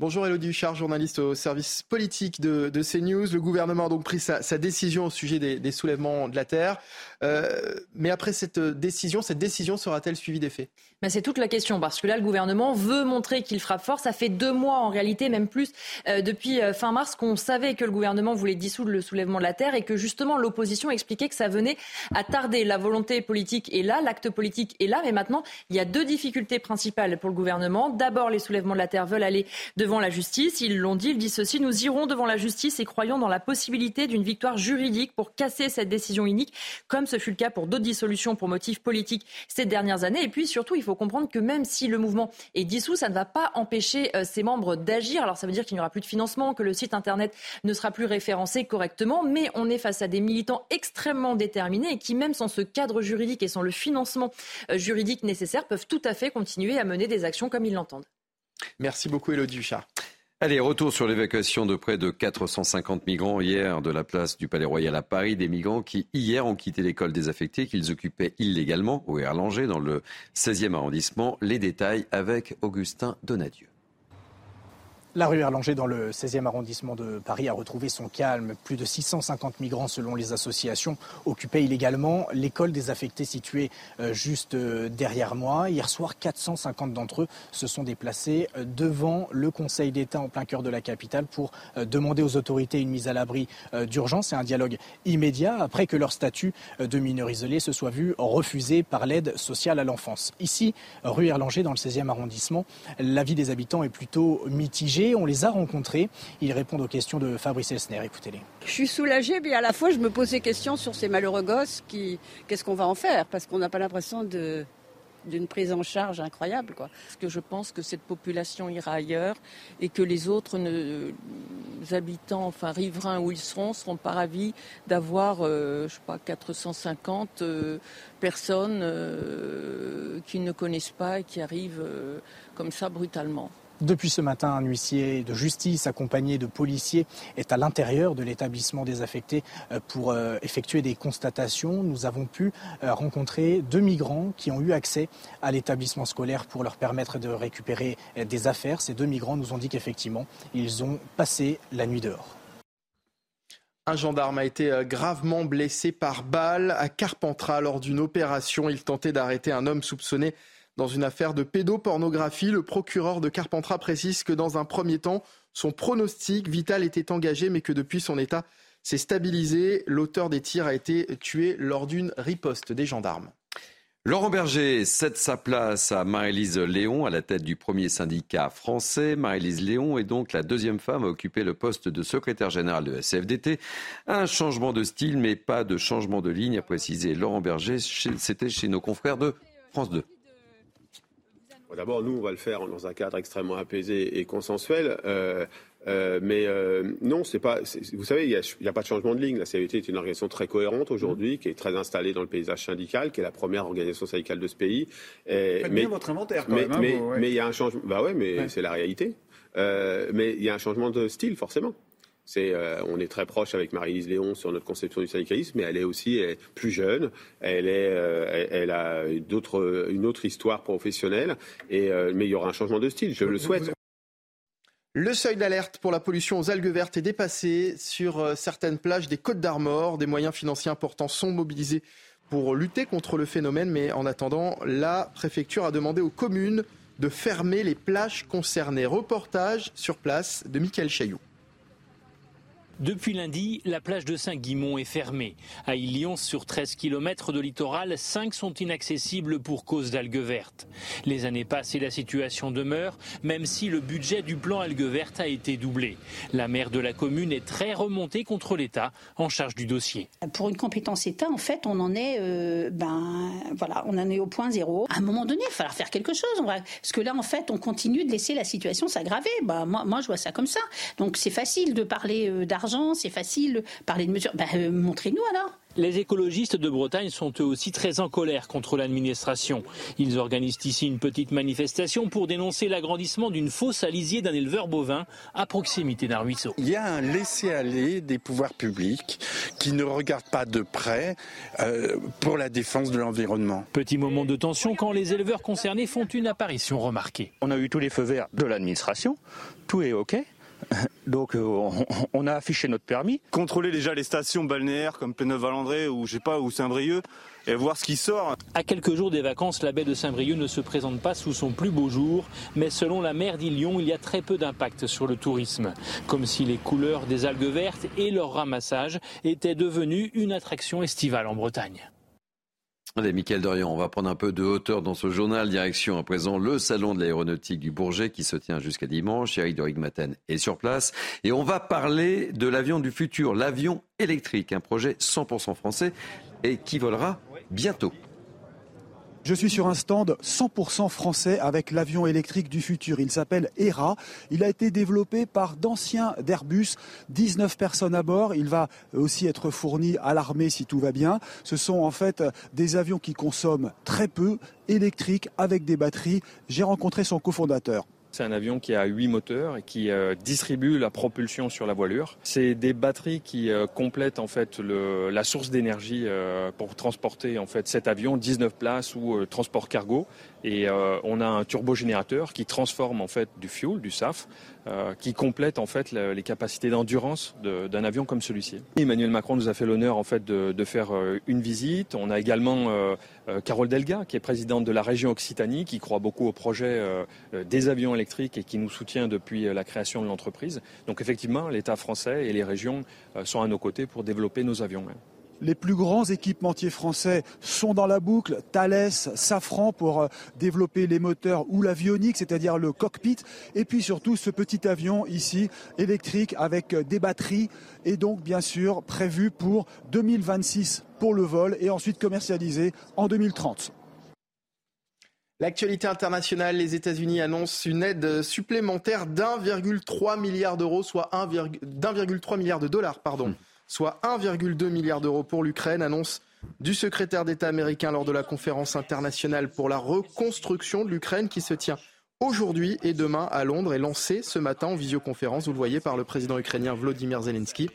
Bonjour Elodie Huchard, journaliste au service politique de, CNews. Le gouvernement a donc pris sa, décision au sujet des, soulèvements de la Terre. Euh, mais après cette décision, cette décision sera-t-elle suivie des faits? Ben, C'est toute la question, parce que là, le gouvernement veut montrer qu'il frappe fort. Ça fait deux mois, en réalité, même plus, euh, depuis euh, fin mars, qu'on savait que le gouvernement voulait dissoudre le soulèvement de la Terre et que justement l'opposition expliquait que ça venait à tarder. La volonté politique est là, l'acte politique est là, mais maintenant, il y a deux difficultés principales pour le gouvernement. D'abord, les soulèvements de la Terre veulent aller devant devant la justice. Ils l'ont dit, ils disent ceci, nous irons devant la justice et croyons dans la possibilité d'une victoire juridique pour casser cette décision unique, comme ce fut le cas pour d'autres dissolutions pour motifs politiques ces dernières années. Et puis surtout, il faut comprendre que même si le mouvement est dissous, ça ne va pas empêcher euh, ses membres d'agir. Alors ça veut dire qu'il n'y aura plus de financement, que le site Internet ne sera plus référencé correctement, mais on est face à des militants extrêmement déterminés et qui, même sans ce cadre juridique et sans le financement euh, juridique nécessaire, peuvent tout à fait continuer à mener des actions comme ils l'entendent. Merci beaucoup, Elodie Huchard. Allez, retour sur l'évacuation de près de 450 migrants hier de la place du Palais Royal à Paris. Des migrants qui, hier, ont quitté l'école désaffectée qu'ils occupaient illégalement au Erlanger, dans le 16e arrondissement. Les détails avec Augustin Donadieu. La rue Erlanger dans le 16e arrondissement de Paris a retrouvé son calme. Plus de 650 migrants selon les associations occupaient illégalement l'école désaffectée située euh, juste euh, derrière moi. Hier soir, 450 d'entre eux se sont déplacés euh, devant le Conseil d'État en plein cœur de la capitale pour demander aux autorités une mise à l'abri d'urgence et un dialogue immédiat après que leur statut de mineur isolé se soit vu refusé par l'aide sociale à l'enfance. Ici, rue Erlanger dans le 16e arrondissement, la vie des habitants est plutôt on les a rencontrés. Ils répondent aux questions de Fabrice Elsner. Écoutez-les. Je suis soulagée, mais à la fois je me pose des questions sur ces malheureux gosses. Qui, qu'est-ce qu'on va en faire? Parce qu'on n'a pas l'impression de, d'une prise en charge incroyable. Quoi. Parce que je pense que cette population ira ailleurs et que les autres habitants, enfin riverains où ils seront, seront pas ravis d'avoir, euh, je sais pas, 450 euh, personnes euh, qu'ils ne connaissent pas et qui arrivent comme ça brutalement. Depuis ce matin, un huissier de justice accompagné de policiers est à l'intérieur de l'établissement désaffecté euh, pour euh, effectuer des constatations. Nous avons pu euh, rencontrer deux migrants qui ont eu accès à l'établissement scolaire pour leur permettre de récupérer des affaires. Ces deux migrants nous ont dit qu'effectivement, ils ont passé la nuit dehors. Un gendarme a été gravement blessé par balle à Carpentras lors d'une opération. Il tentait d'arrêter un homme soupçonné dans une affaire de pédopornographie. Le procureur de Carpentras précise que dans un premier temps, son pronostic vital était engagé, mais que depuis son état s'est stabilisé. L'auteur des tirs a été tué lors d'une riposte des gendarmes. Laurent Berger cède sa place à Marie-Lise Léon à la tête du premier syndicat français. Marie-Lise Léon est donc la deuxième femme à occuper le poste de secrétaire général de SFDT. Un changement de style, mais pas de changement de ligne, a précisé Laurent Berger. C'était chez nos confrères de France 2. D'abord, nous, on va le faire dans un cadre extrêmement apaisé et consensuel. Euh, euh, mais euh, non, c'est pas. Vous savez, il n'y a, pas de changement de ligne. La CVT est une organisation très cohérente aujourd'hui, qui est très installée dans le paysage syndical, qui est la première organisation syndicale de ce pays. Et, mais, bien votre inventaire, quand mais, même. Hein, mais, il y a un changement. Bah ouais, mais c'est la réalité. Euh, mais il y a un changement de style, forcément. C'est, on est très proche avec Marie-Lise Léon sur notre conception du syndicalisme, mais elle est aussi plus jeune. Elle, est, elle, a d'autres, une autre histoire professionnelle. Et, mais il y aura un changement de style, je le souhaite. Le seuil d'alerte pour la pollution aux algues vertes est dépassé sur euh, certaines plages des Côtes d'Armor. Des moyens financiers importants sont mobilisés pour lutter contre le phénomène, mais en attendant, la préfecture a demandé aux communes de fermer les plages concernées. Reportage sur place de Michael Chailloux. Depuis lundi, la plage de Saint-Guimont est fermée. À Ilion, sur 13 km de littoral, 5 sont inaccessibles pour cause d'algues vertes. Les années passent et la situation demeure, même si le budget du plan algues vertes a été doublé. La maire de la commune est très remontée contre l'État en charge du dossier. Pour une compétence État, en fait, on en est, euh, ben, voilà, on en est au point zéro. À un moment donné, il va falloir faire quelque chose. Parce que là, en fait, on continue de laisser la situation s'aggraver. Ben, moi, moi, je vois ça comme ça. Donc, c'est facile de parler euh, d'argent c'est facile, parler de mesures. Ben, euh, montrez-nous alors. Les écologistes de Bretagne sont eux aussi très en colère contre l'administration. Ils organisent ici une petite manifestation pour dénoncer l'agrandissement d'une fosse à lisier d'un éleveur bovin à proximité d'un ruisseau. Il y a un laisser-aller des pouvoirs publics qui ne regardent pas de près euh, pour la défense de l'environnement. Petit moment de tension quand les éleveurs concernés font une apparition remarquée. On a eu tous les feux verts de l'administration, tout est OK. Donc euh, on, a affiché notre permis. Contrôler déjà les stations balnéaires comme Pléneuf-Valandré ou je sais pas ou Saint-Brieuc et voir ce qui sort. À quelques jours des vacances, la baie de Saint-Brieuc ne se présente pas sous son plus beau jour, mais selon la maire d'Ilion, il y a très peu d'impact sur le tourisme, comme si les couleurs des algues vertes et leur ramassage étaient devenus une attraction estivale en Bretagne. Allez, Mickaël Dorian, on va prendre un peu de hauteur dans ce journal. Direction à présent le salon de l'aéronautique du Bourget qui se tient jusqu'à dimanche. Eric de Rigmaten est sur place. Et on va parler de l'avion du futur, l'avion électrique, un projet 100% français et qui volera bientôt. Je suis sur un stand 100% français avec l'avion électrique du futur. Il s'appelle ERA. Il a été développé par d'anciens d'Airbus, 19 personnes à bord. Il va aussi être fourni à l'armée si tout va bien. Ce sont en fait des avions qui consomment très peu, électriques, avec des batteries. J'ai rencontré son cofondateur. C'est un avion qui a huit moteurs et qui euh, distribue la propulsion sur la voilure. C'est des batteries qui euh, complètent en fait la source d'énergie euh, pour transporter en fait cet avion 19 places ou transport cargo. Et on a un turbogénérateur qui transforme en fait du fuel, du SAF, euh, qui complète en fait les capacités d'endurance d'un avion comme celui-ci. Emmanuel Macron nous a fait l'honneur en fait de, faire euh, une visite. On a également euh, Carole Delga, qui est présidente de la région Occitanie, qui croit beaucoup au projet des avions électriques et qui nous soutient depuis la création de l'entreprise. Donc effectivement, l'État français et les régions sont à nos côtés pour développer nos avions. Les plus grands équipementiers français sont dans la boucle. Thales, Safran pour euh, développer les moteurs ou l'avionique, c'est-à-dire le cockpit. Et puis surtout ce petit avion ici, électrique avec euh, des batteries et donc bien sûr prévu pour 2026 pour le vol et ensuite commercialisé en 2030. L'actualité internationale, les États-Unis annoncent une aide supplémentaire d'1,3 milliard d'euros, soit 1,3 milliard de dollars, pardon. Hmm soit 1,2 milliard d'euros pour l'Ukraine, annonce du secrétaire d'État américain lors de la conférence internationale pour la reconstruction de l'Ukraine qui se tient aujourd'hui et demain à Londres et lancée ce matin en visioconférence, vous le voyez, par le président ukrainien Vladimir Zelensky.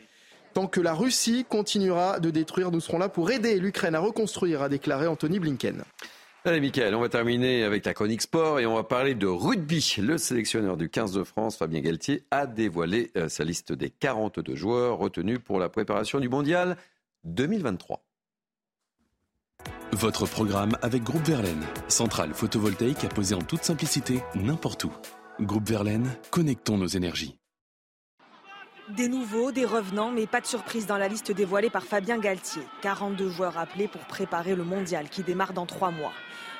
Tant que la Russie continuera de détruire, nous serons là pour aider l'Ukraine à reconstruire, a déclaré Anthony Blinken. Allez, Mickaël, on va terminer avec la chronique sport et on va parler de rugby. Le sélectionneur du 15 de France, Fabien Galtier, a dévoilé euh, sa liste des 42 joueurs retenus pour la préparation du mondial 2023. Votre programme avec Groupe Verlaine, centrale photovoltaïque à poser en toute simplicité n'importe où. Groupe Verlaine, connectons nos énergies. Des nouveaux, des revenants, mais pas de surprise dans la liste dévoilée par Fabien Galtier. 42 joueurs appelés pour préparer le mondial qui démarre dans trois mois.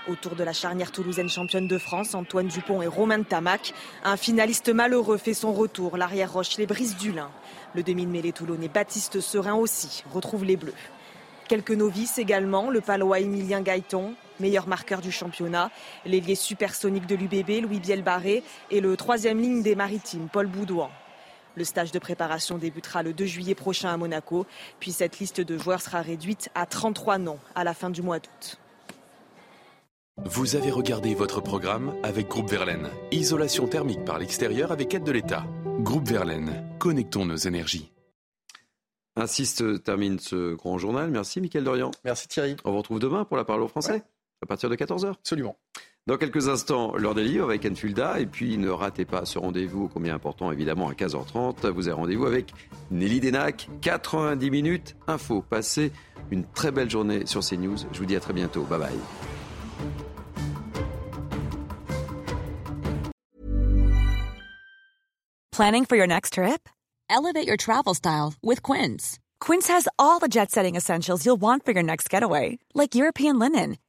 Autour de la charnière toulousaine championne de France, Antoine Dupont et Romain Tamac, un finaliste malheureux fait son retour. L'arrière roche les brise du lin. Le demi-mêlée toulonnais Baptiste Serein aussi retrouve les Bleus. Quelques novices également, le palois Emilien Gaëton, meilleur marqueur du championnat, l'ailier supersonique de l'UBB, Louis Bielbarré, et le troisième ligne des maritimes, Paul Boudouin. Le stage de préparation débutera le 2 juillet prochain à Monaco, puis cette liste de joueurs sera réduite à 33 noms à la fin du mois d'août. Vous avez regardé votre programme avec Groupe Verlaine. Isolation thermique par l'extérieur avec aide de l'État. Groupe Verlaine, connectons nos énergies. Ainsi se termine ce grand journal. Merci Mickaël Dorian. Merci Thierry. On vous retrouve demain pour la parole au français à partir de 14h. Absolument. Dans quelques instants, l'heure des livres avec Anne. Et puis ne ratez pas ce rendez-vous, combien important évidemment, à 15h30. Vous avez rendez-vous avec Nelly Denac. 90 minutes info. Passez une très belle journée sur CNews. Je vous dis à très bientôt. Bye bye. Planning for your next trip? Elevate your travel style with Quince. Quince has all the jet setting essentials you'll want for your next getaway, like European linen,